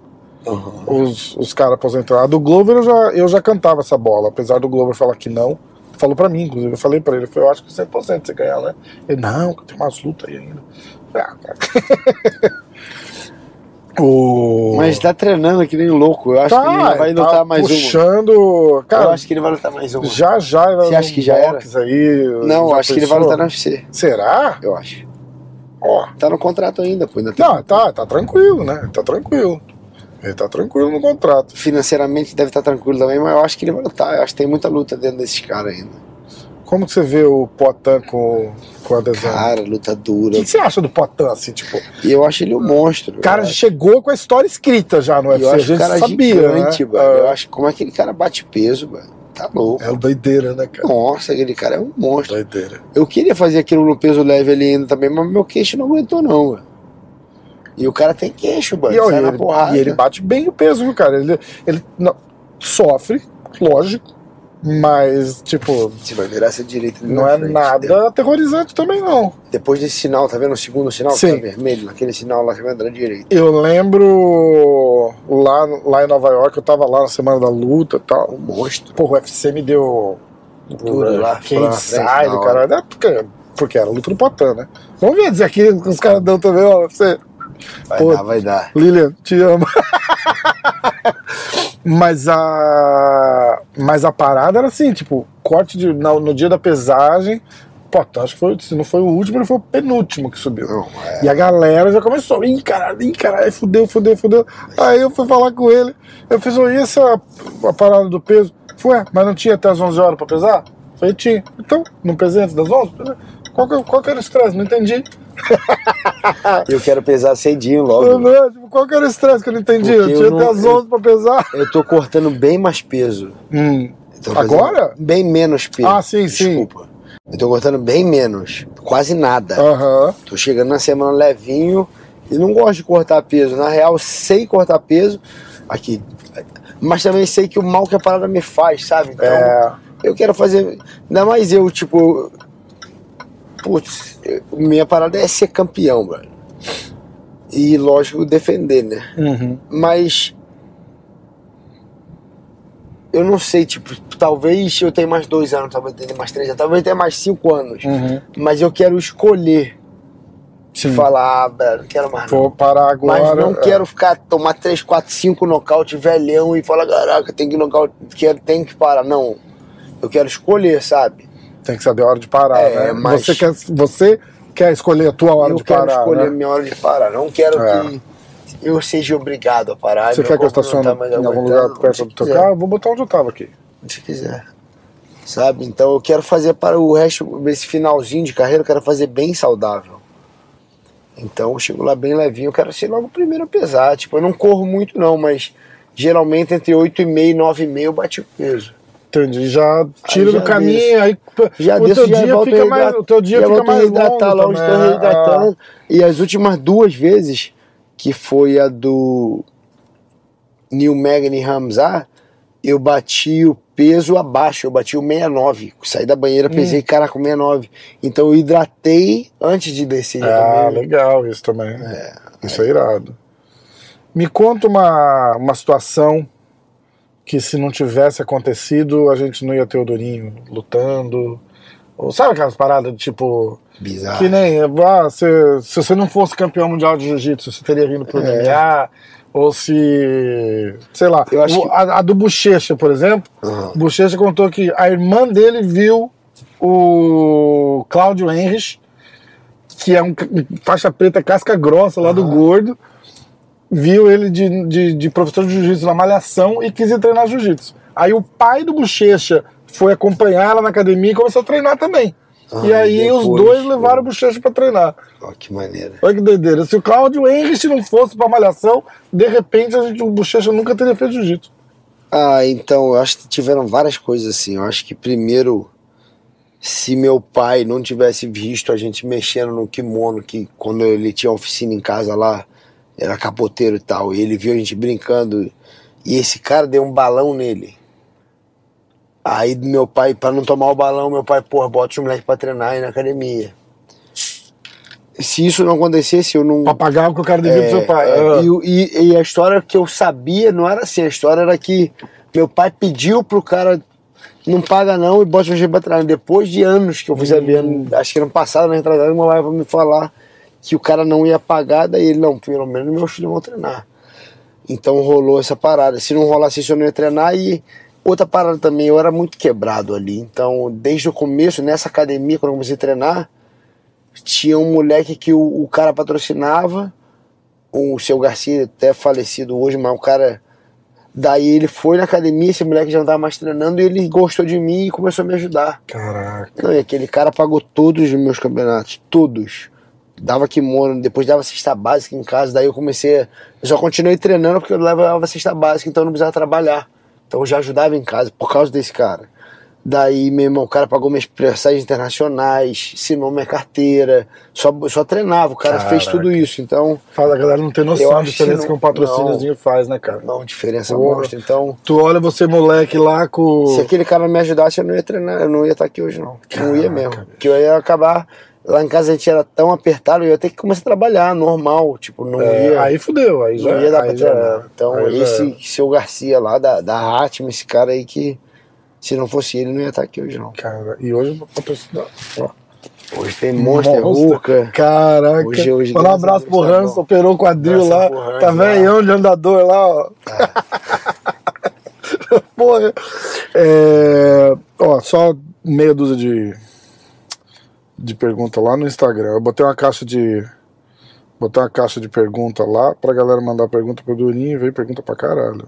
Uhum. Os, os caras aposentados. A do Glover eu já, eu já cantava essa bola, apesar do Glover falar que não. Falou pra mim, inclusive, eu falei pra ele, eu falei, eu acho que 100% você ganhar, né? Ele, não, tem umas lutas aí ainda. Falei, Ah, cara. o... Mas tá treinando que nem louco. Eu acho que ele ainda vai tá lutar mais uma. puxando, Cara, eu acho que ele vai lutar mais uma. já já vai Você acha que já era? aí. Não, acho que ele vai pensou? lutar no UFC. Será? Eu acho. Ó, Tá no contrato ainda, pô. Ainda não, tá, tá tranquilo, né? Tá tranquilo. Ele tá tranquilo no contrato. financeiramente deve estar tranquilo também, mas eu acho que ele vai lutar. Eu acho que tem muita luta dentro desses caras ainda. Como que você vê o Potan com, com a adesão? Cara, luta O dura. que, que você acha do Potan, assim, tipo? Eu acho ele um monstro. O cara eu chegou com a história escrita já no eu UFC, a acho o gente cara sabia, gigante, né? velho. Eu Ah, acho como aquele cara bate peso, velho. Tá louco. É doideira, né, cara? Nossa, aquele cara é um monstro. Doideira. Eu queria fazer aquilo no peso leve ali ainda também, mas meu queixo não aguentou, não, velho. E o cara tem queixo, mano. E, ó, sai e na ele, porrada. e ele bate bem o peso, viu, cara? Ele, ele não- sofre, lógico, mas, tipo, Você vai virar essa direita não é frente. nada aterrorizante também, não. Depois desse sinal, tá vendo o segundo sinal que Sim. tá vermelho? Naquele sinal lá que vai entrar direita. Eu lembro lá, lá em Nova York, eu tava lá na semana da luta e tal. Um monstro. Porra, o UFC me deu. Tudo lá, Quem sai do cara. É porque, porque era luta no Potan, né? Vamos ver dizer aqui que os caras dão também, ó. UFC. Vai Pô, dar, vai dar. Lilian, te amo. mas a. Mas a parada era assim, tipo, corte de, no, no dia da pesagem. Pô, acho que foi, se não foi o último, ele foi o penúltimo que subiu. Não, é. E a galera já começou, ih, caralho, ih, caralho, fudeu, fudeu, fudeu. Aí eu fui falar com ele, eu fiz, "Ô, e essa a parada do peso? Foi, "Ué, mas não tinha até as 11 horas pra pesar? Falei, tinha. Então, não pesei antes das 11? Qual que, qual que era o estresse? Não entendi. Eu quero pesar cedinho logo. Não, tipo, qual que era o estresse que eu não entendi? Porque Eu tinha eu até não- as 11 pra pesar. Eu tô cortando bem mais peso. Hum. Agora? Bem menos peso. Ah, sim, sim. Desculpa. Eu tô cortando bem menos. Quase nada. Aham. Tô chegando na semana levinho e não gosto de cortar peso. Na real, sei cortar peso aqui. Mas também sei que o mal que a parada me faz, sabe? Então, É. eu quero fazer. Ainda mais eu, tipo. Putz, minha parada é ser campeão, mano. E lógico, defender, né? Uhum. Mas. Eu não sei, tipo, talvez eu tenha mais dois anos, talvez tenha mais três anos, talvez tenha mais cinco anos. Uhum. Mas eu quero escolher Sim. falar, ah, velho, não quero mais. Não. Vou parar agora. Mas não é. quero ficar, tomar três, quatro, cinco nocaute velhão e falar, caraca, tem que nocaute, quero, tem que parar. Não. Eu quero escolher, sabe? Tem que saber a hora de parar, É, né? mas- Você, quer, você quer escolher a tua hora eu de quero parar, escolher a né? minha hora de parar. Não quero É. que eu seja obrigado a parar. Você quer que eu estacione tá em algum lugar perto do teu quiser. carro? Vou botar onde eu tava aqui. onde quiser. Sabe? Então eu quero fazer para o resto, esse finalzinho de carreira, eu quero fazer bem saudável. Então eu chego lá bem levinho, eu quero ser logo o primeiro a pesar. Tipo, eu não corro muito não, mas geralmente entre 8,5 e 9,5 eu bati o peso. Entendi. Já tira já do caminho, desço. aí Já o desço, teu já dia fica mais, o teu dia fica mais longo logo, também. estou reidratando. E as últimas duas vezes, que foi a do New Magni Ramsar, eu bati o peso abaixo, eu bati o 69. Saí da banheira, Hum. pesei, caraca, o 69. Então eu hidratei antes de descer. Ah, também. legal isso também. isso é irado. Me conta uma, uma situação que se não tivesse acontecido, a gente não ia ter o Durinho lutando. Ou sabe aquelas paradas, tipo, Bizarro. que nem, ah, se, se você não fosse campeão mundial de jiu-jitsu, você teria vindo pro É. MMA, ou se, sei lá, Eu acho que- a, a do Bochecha, por exemplo, Aham. Bochecha contou que a irmã dele viu o Cláudio Henrich, que é um, um faixa preta casca grossa lá do gordo, viu ele de, de, de professor de jiu-jitsu na malhação e quis ir treinar jiu-jitsu. Aí o pai do Bochecha foi acompanhar ela na academia e começou a treinar também. Ah, e aí e os depois, dois levaram o Bochecha pra treinar. Ó, que maneira. Olha que doideira. Se o Cláudio Henrich não fosse pra malhação, de repente a gente, o Bochecha nunca teria feito jiu-jitsu. Ah, então, eu acho que tiveram várias coisas assim. Eu acho que primeiro, se meu pai não tivesse visto a gente mexendo no kimono, que quando ele tinha oficina em casa lá, era capoteiro e tal, e ele viu a gente brincando, e esse cara deu um balão nele. Aí meu pai, pra não tomar o balão, meu pai, porra, bota os moleques pra treinar aí na academia. Se isso não acontecesse, eu não. Pra pagar o que o cara devia pro seu pai. É, Ah. e, e- e a história que eu sabia não era assim, a história era que meu pai pediu pro cara não paga não e bota o pra treinar. Depois de anos que eu fui sabendo, acho que ano passado, na entrada, meu pai vai me falar que o cara não ia pagar, daí ele, não, pelo menos meus filhos vão treinar. Então rolou essa parada. Se não rolasse isso, eu não ia treinar. E outra parada também, eu era muito quebrado ali. Então, desde o começo, nessa academia, quando eu comecei a treinar, tinha um moleque que o, o cara patrocinava, o seu Garcia, até falecido hoje, mas o cara. Daí ele foi na academia, esse moleque já não tava mais treinando, e ele gostou de mim e começou a me ajudar. Caraca. Não, e aquele cara pagou todos os meus campeonatos, todos. Dava kimono, depois dava cesta básica em casa, daí eu comecei. Eu só continuei treinando porque eu levava cesta básica, então eu não precisava trabalhar. Então eu já ajudava em casa por causa desse cara. Daí, meu irmão, o cara pagou minhas passagens internacionais, assinou minha carteira, só, só treinava, o cara fez Caraca. tudo isso. Então, Fala, a galera não tem noção da diferença que que um patrocíniozinho faz, né, cara? não, diferença Porra. monstra. Então, Tu olha você, moleque, lá com. se aquele cara me ajudasse, eu não ia treinar, eu não ia estar aqui hoje, não. não ia Caraca, mesmo. Porque eu ia acabar. Lá em casa a gente era tão apertado, eu ia ter que começar a trabalhar normal. Tipo, não É, ia. aí fudeu, aí já não ia dar pra treinar. Então, Aí esse seu Garcia lá da, da Hatman, esse cara aí que, se não fosse ele, não ia estar aqui hoje, não. Cara, e hoje patrocinar. ó. Hoje tem Monster. Ruka. Caraca. Hoje- hoje, Mandar um abraço pro tá Hans, bom. operou o quadril Abraço lá. pro Hans, Tá lá. velhão de andador lá, ó. Porra. É, ó, só meia dúzia de, de pergunta lá no Instagram. Eu botei uma caixa de. Botei uma caixa de pergunta lá pra galera mandar pergunta pro Durinho e veio pergunta pra caralho.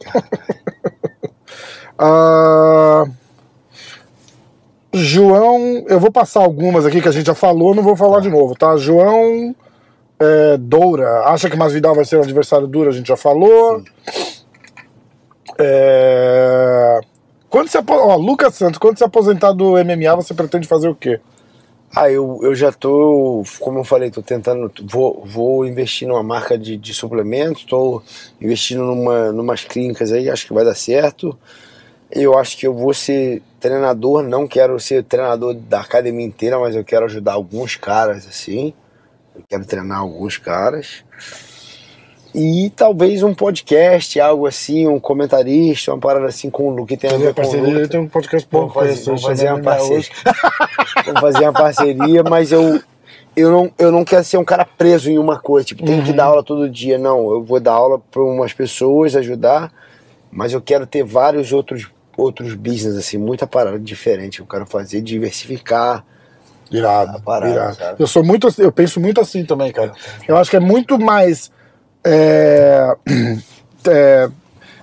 Ah, João, eu vou passar algumas aqui que a gente já falou, não vou falar de novo, tá? João é, Doura, acha que Masvidal vai ser o adversário duro, a gente já falou. É, quando apo- ó, Lucas Santos, quando se aposentar do MMA, você pretende fazer o quê? Ah, eu, eu já tô, como eu falei, tô tentando, vou, vou investir numa marca de, de suplementos, tô investindo numa, numas clínicas aí, acho que vai dar certo. Eu acho que eu vou ser treinador, não quero ser treinador da academia inteira, mas eu quero ajudar alguns caras assim. Eu quero treinar alguns caras. E talvez um podcast, algo assim, um comentarista, uma parada assim com o Lu, que tem a ver com o Lu. tem um podcast bom Vamos fazer, vamos fazer uma parceria. vamos fazer uma parceria, mas eu, eu, não, eu não quero ser um cara preso em uma coisa, tipo, tem que Uhum. dar aula todo dia. Não, eu vou dar aula para umas pessoas, ajudar, mas eu quero ter vários outros, outros business, assim, muita parada diferente que eu quero fazer, diversificar. Irado, parada, irado. Eu sou muito eu penso muito assim também, cara. Eu acho que é muito mais é, é,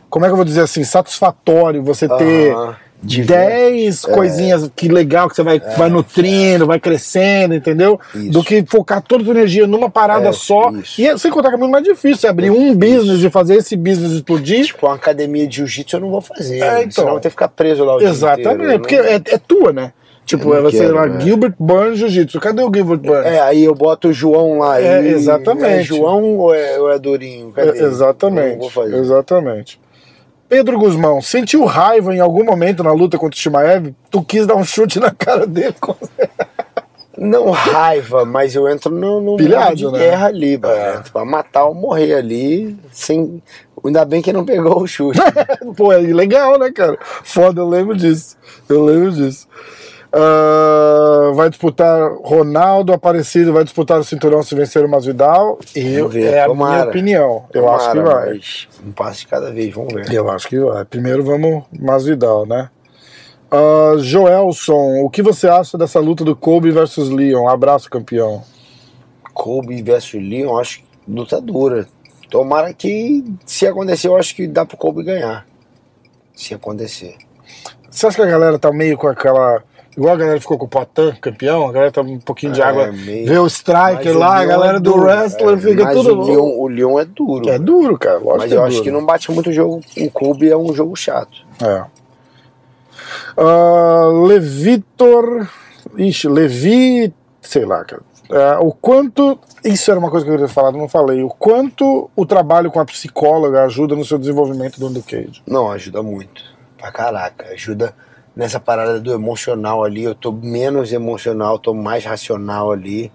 como é que eu vou dizer assim, satisfatório você ter. Diversos, 10 é. coisinhas que legal que você vai, vai nutrindo, vai crescendo, entendeu? Isso. Do que focar toda a tua energia numa parada É, só. isso. E é- sem contar que é muito mais difícil você abrir um business e fazer esse business explodir. Tipo, uma academia de jiu-jitsu eu não vou fazer. É, então. Senão eu vou ter que ficar preso lá o Exatamente, dia inteiro, porque né? é, é tua, né? Tipo, Eu é você quero, lá, né? Gilbert Burns Jiu-Jitsu. Cadê o Gilbert Burns? É, aí eu boto o João lá. É, e- exatamente. É João ou é, ou é Durinho? Cadê? É, exatamente. Vou fazer. Exatamente. Pedro Guzmão, sentiu raiva em algum momento na luta contra o Shimaev? Tu quis dar um chute na cara dele? Não raiva, mas eu entro no, no Pilhado, de né? guerra ali. É. Entro Pra matar ou morrer ali, sem. Ainda bem que não pegou o chute. Pô, é legal, né, cara? Foda, eu lembro disso. Eu lembro disso. Ah, vai disputar Ronaldo Aparecido, vai disputar o cinturão se vencer o Masvidal. E Vamos ver, é a tomara. minha opinião. Eu acho que Tomara, vai. Um passo de cada vez, vamos ver. Eu acho que vai. Primeiro vamos Masvidal, né? Ah, Joelson, o que você acha dessa luta do Kobe versus Leon? Abraço, campeão. Kobe versus Leon, acho que luta dura. Tomara que, se acontecer, eu acho que dá pro Kobe ganhar. Se acontecer. Você acha que a galera tá meio com aquela. Igual a galera ficou com o Potan, campeão, a galera tá um pouquinho de É, água. meio- Vê o Striker o lá, a galera é do wrestler é, fica mas tudo. O Leon, o Leon é duro. É duro, cara. Lógico mas é eu acho duro. que não bate muito o jogo. O Kobe é um jogo chato. É. Ah, Levitor. Ixi, Levi. Sei lá, cara. É, o quanto. Isso era uma coisa que eu queria falar, não falei. O quanto o trabalho com a psicóloga ajuda no seu desenvolvimento do Undo Cage. Não, ajuda muito. Pra caraca. Ajuda nessa parada do emocional ali. Eu tô menos emocional, tô mais racional ali.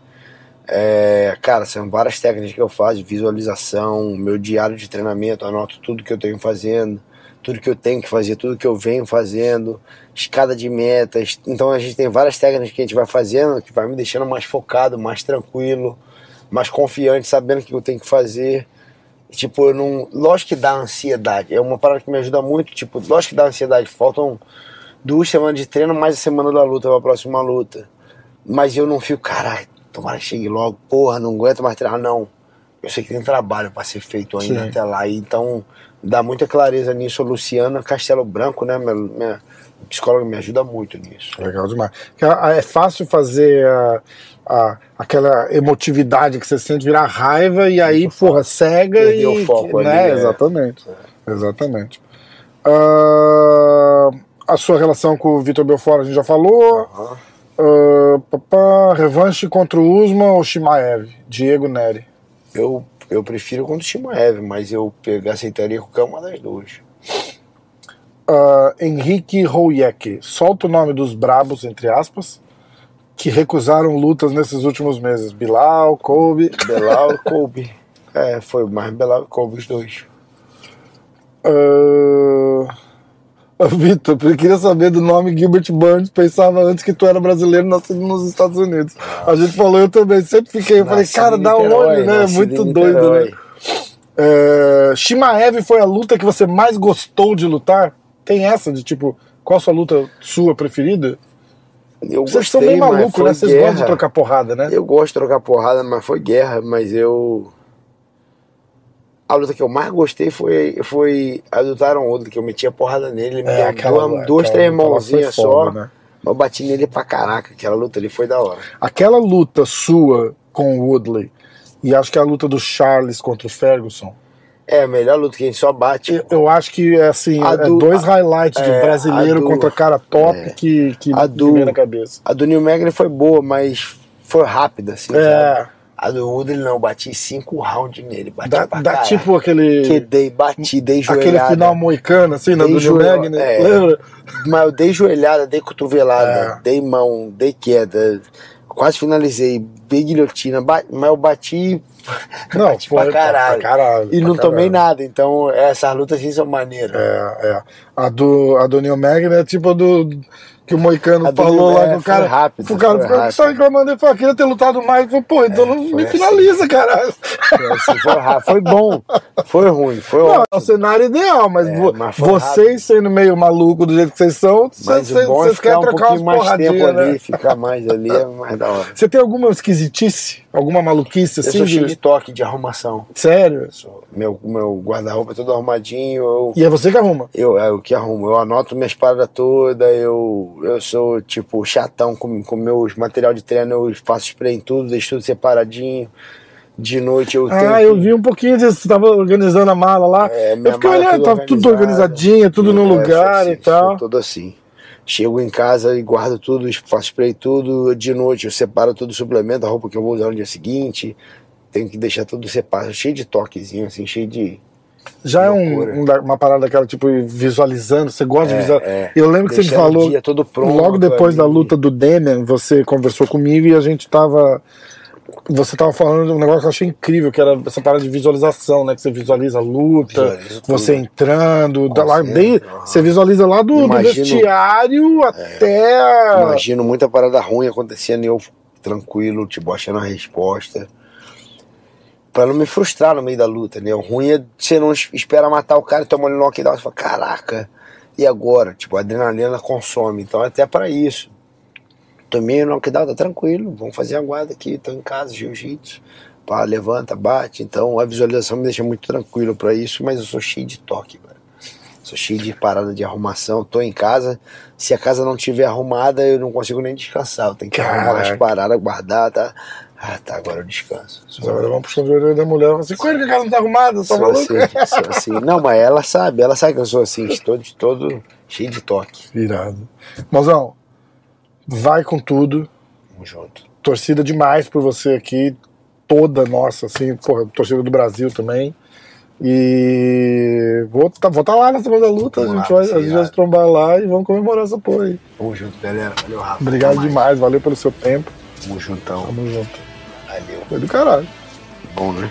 É, cara, são várias técnicas que eu faço, visualização, meu diário de treinamento, anoto tudo que eu tenho fazendo, tudo que eu tenho que fazer, tudo que eu venho fazendo, escada de metas. Então a gente tem várias técnicas que a gente vai fazendo que vai me deixando mais focado, mais tranquilo, mais confiante, sabendo o que eu tenho que fazer. Tipo, eu não. Lógico que dá ansiedade. É uma parada que me ajuda muito. Tipo, lógico que dá ansiedade. Faltam duas semanas de treino, mais a semana da luta, pra próxima luta. Mas eu não fico, caralho, tomara que chegue logo. Porra, não aguento mais treinar. Não. Eu sei que tem trabalho pra ser feito ainda Sim. até lá. Então, dá muita clareza nisso. A Luciana Castelo Branco, né? Minha, minha psicóloga me ajuda muito nisso. Legal demais. É fácil fazer a, a- aquela emotividade que você sente virar raiva e aí, porra, cega Perder e. o foco né? ali, é. Exatamente. Exatamente. Ah, a sua relação com o Vitor Belfort a gente já falou. Ah, papá, revanche contra o Usman ou Shimaev? Diego Neri. Eu, eu prefiro contra o Shimaev, mas eu pegar, aceitaria qualquer uma das duas. Ah, Henrique Rouiek. Solta o nome dos brabos, entre aspas, que recusaram lutas nesses últimos meses. Bilal, Kobe. Belal e Kobe. É, foi mais Belal e Kobe os dois. Ah, Vitor, eu queria saber do nome Gilbert Burns. Pensava antes que tu era brasileiro nascido nos Estados Unidos. A gente falou, eu também sempre fiquei. Eu falei, cara, dá Niterói, onde, né? É muito doido, né? É, Shimaev foi a luta que você mais gostou de lutar? Tem essa de tipo, qual a sua luta sua preferida? Eu Vocês são gostei, meio mas malucos, né? Vocês guerra. gostam de trocar porrada, né? Eu gosto de trocar porrada, mas foi guerra. Mas eu. A luta que eu mais gostei foi, foi a do Taron Woodley, que eu metia porrada nele. Ele me É, deu duas, aquela três mãozinhas só. né? Eu bati nele pra caraca. Aquela luta ali foi da hora. Aquela luta sua com o Woodley e acho que a luta do Charles contra o Ferguson. É a melhor luta que a gente só bate. Eu, eu acho que é assim, A é do- dois highlights de é, brasileiro a do- contra cara top é. que, que A do- na cabeça. A do Neil Magny foi boa, mas foi rápida, assim. É. sabe? A do Woodley não, bati cinco rounds nele. Bati Dá, pra dá tipo aquele. Que dei, bati, dei joelhada. Aquele final moicano, assim, na do joelha- Magny, é. lembra? Mas eu dei joelhada, dei cotovelada, É. dei mão, dei queda. Quase finalizei, dei guilhotina, mas eu bati Não, Bati pra foi caralho. caralho, e pra não tomei caralho. nada. Então essas lutas assim são maneiras. É, é. A do, a do Neil Magny é tipo a do, que o Moicano A falou lá é, que o cara. rápido, o cara ficou rápido. só reclamando, ele falou, queria ter lutado mais. Falou, pô, então não me assim. finaliza, caralho. Foi, assim, foi, rápido. foi bom, foi ruim, foi Não, é o cenário ideal, mas, É, mas vocês sendo meio maluco do jeito que vocês são, Mas vocês é vocês querem um trocar umas porradinhas, ali, né? ficar mais ali é mais da hora. Você tem alguma esquisitice? Alguma maluquice Eu assim? sou cheio de- toque de arrumação. Sério? Sou- Meu, meu guarda-roupa é todo arrumadinho, eu, E é você que arruma? eu é o que arrumo. Eu anoto minhas paradas todas, eu, eu sou tipo chatão com, com meus material de treino, eu faço spray em tudo, deixo tudo separadinho. De noite eu tenho. Ah, eu vi um pouquinho disso. Você tava organizando a mala lá. É, eu fiquei é olhando, tava tudo organizada. organizadinho, tudo no É, lugar assim, e tal. Todo assim. Chego em casa e guardo tudo, faço spray tudo. De noite eu separo todo o suplemento, a roupa que eu vou usar no dia seguinte. Tenho que deixar tudo separado, cheio de toquezinho, assim, cheio de. Já é um- um da- uma parada daquela, tipo, visualizando, você gosta de É, visualizar. é. Eu lembro que você me falou, dia todo pronto logo depois da ali. luta do Demian, você conversou comigo e a gente tava. Você tava falando de um negócio que eu achei incrível, que era essa parada de visualização, né? Que você visualiza a luta, Visualizo tudo. você entrando, da, lá, desde- aham. você visualiza lá do, do Imagino- É. vestiário até. Imagino muita parada ruim acontecendo e eu tranquilo, tipo, achando a resposta. Pra não me frustrar no meio da luta, né? O ruim é você não es- espera matar o cara e toma um knockdown. Você fala, caraca, e agora? Tipo, a adrenalina consome. Então é até pra isso. Tomei o knockdown, tá tranquilo. Vamos fazer a guarda aqui, tô em casa, jiu-jitsu. Pá, levanta, bate. Então a visualização me deixa muito tranquilo pra isso, mas eu sou cheio de toque, velho. Sou cheio de parada de arrumação, tô em casa. Se a casa não tiver arrumada, eu não consigo nem descansar. Eu tenho que arrumar as Caraca. paradas, guardar, tá? Ah, tá, agora eu descanso. Agora vamos puxando o orelha da mulher. Assim, coisa que a casa não tá arrumada, tá sou maluco? assim, sou assim. Não, mas ela sabe, ela sabe que eu sou assim, todo, todo cheio de toque. Irado. Mozão, vai com tudo. Tamo junto. Torcida demais por você aqui. Toda nossa, assim, porra, torcida do Brasil também. E vou estar vou tá lá na segunda luta, a Vamos gente lá, vai, a vai gente vai se trombar lá e vamos comemorar essa porra aí. Tamo junto, galera. Valeu, Rafa. Obrigado demais, valeu pelo seu tempo. Tamo juntão. Tamo junto. Valeu. Foi do caralho. Bom, né?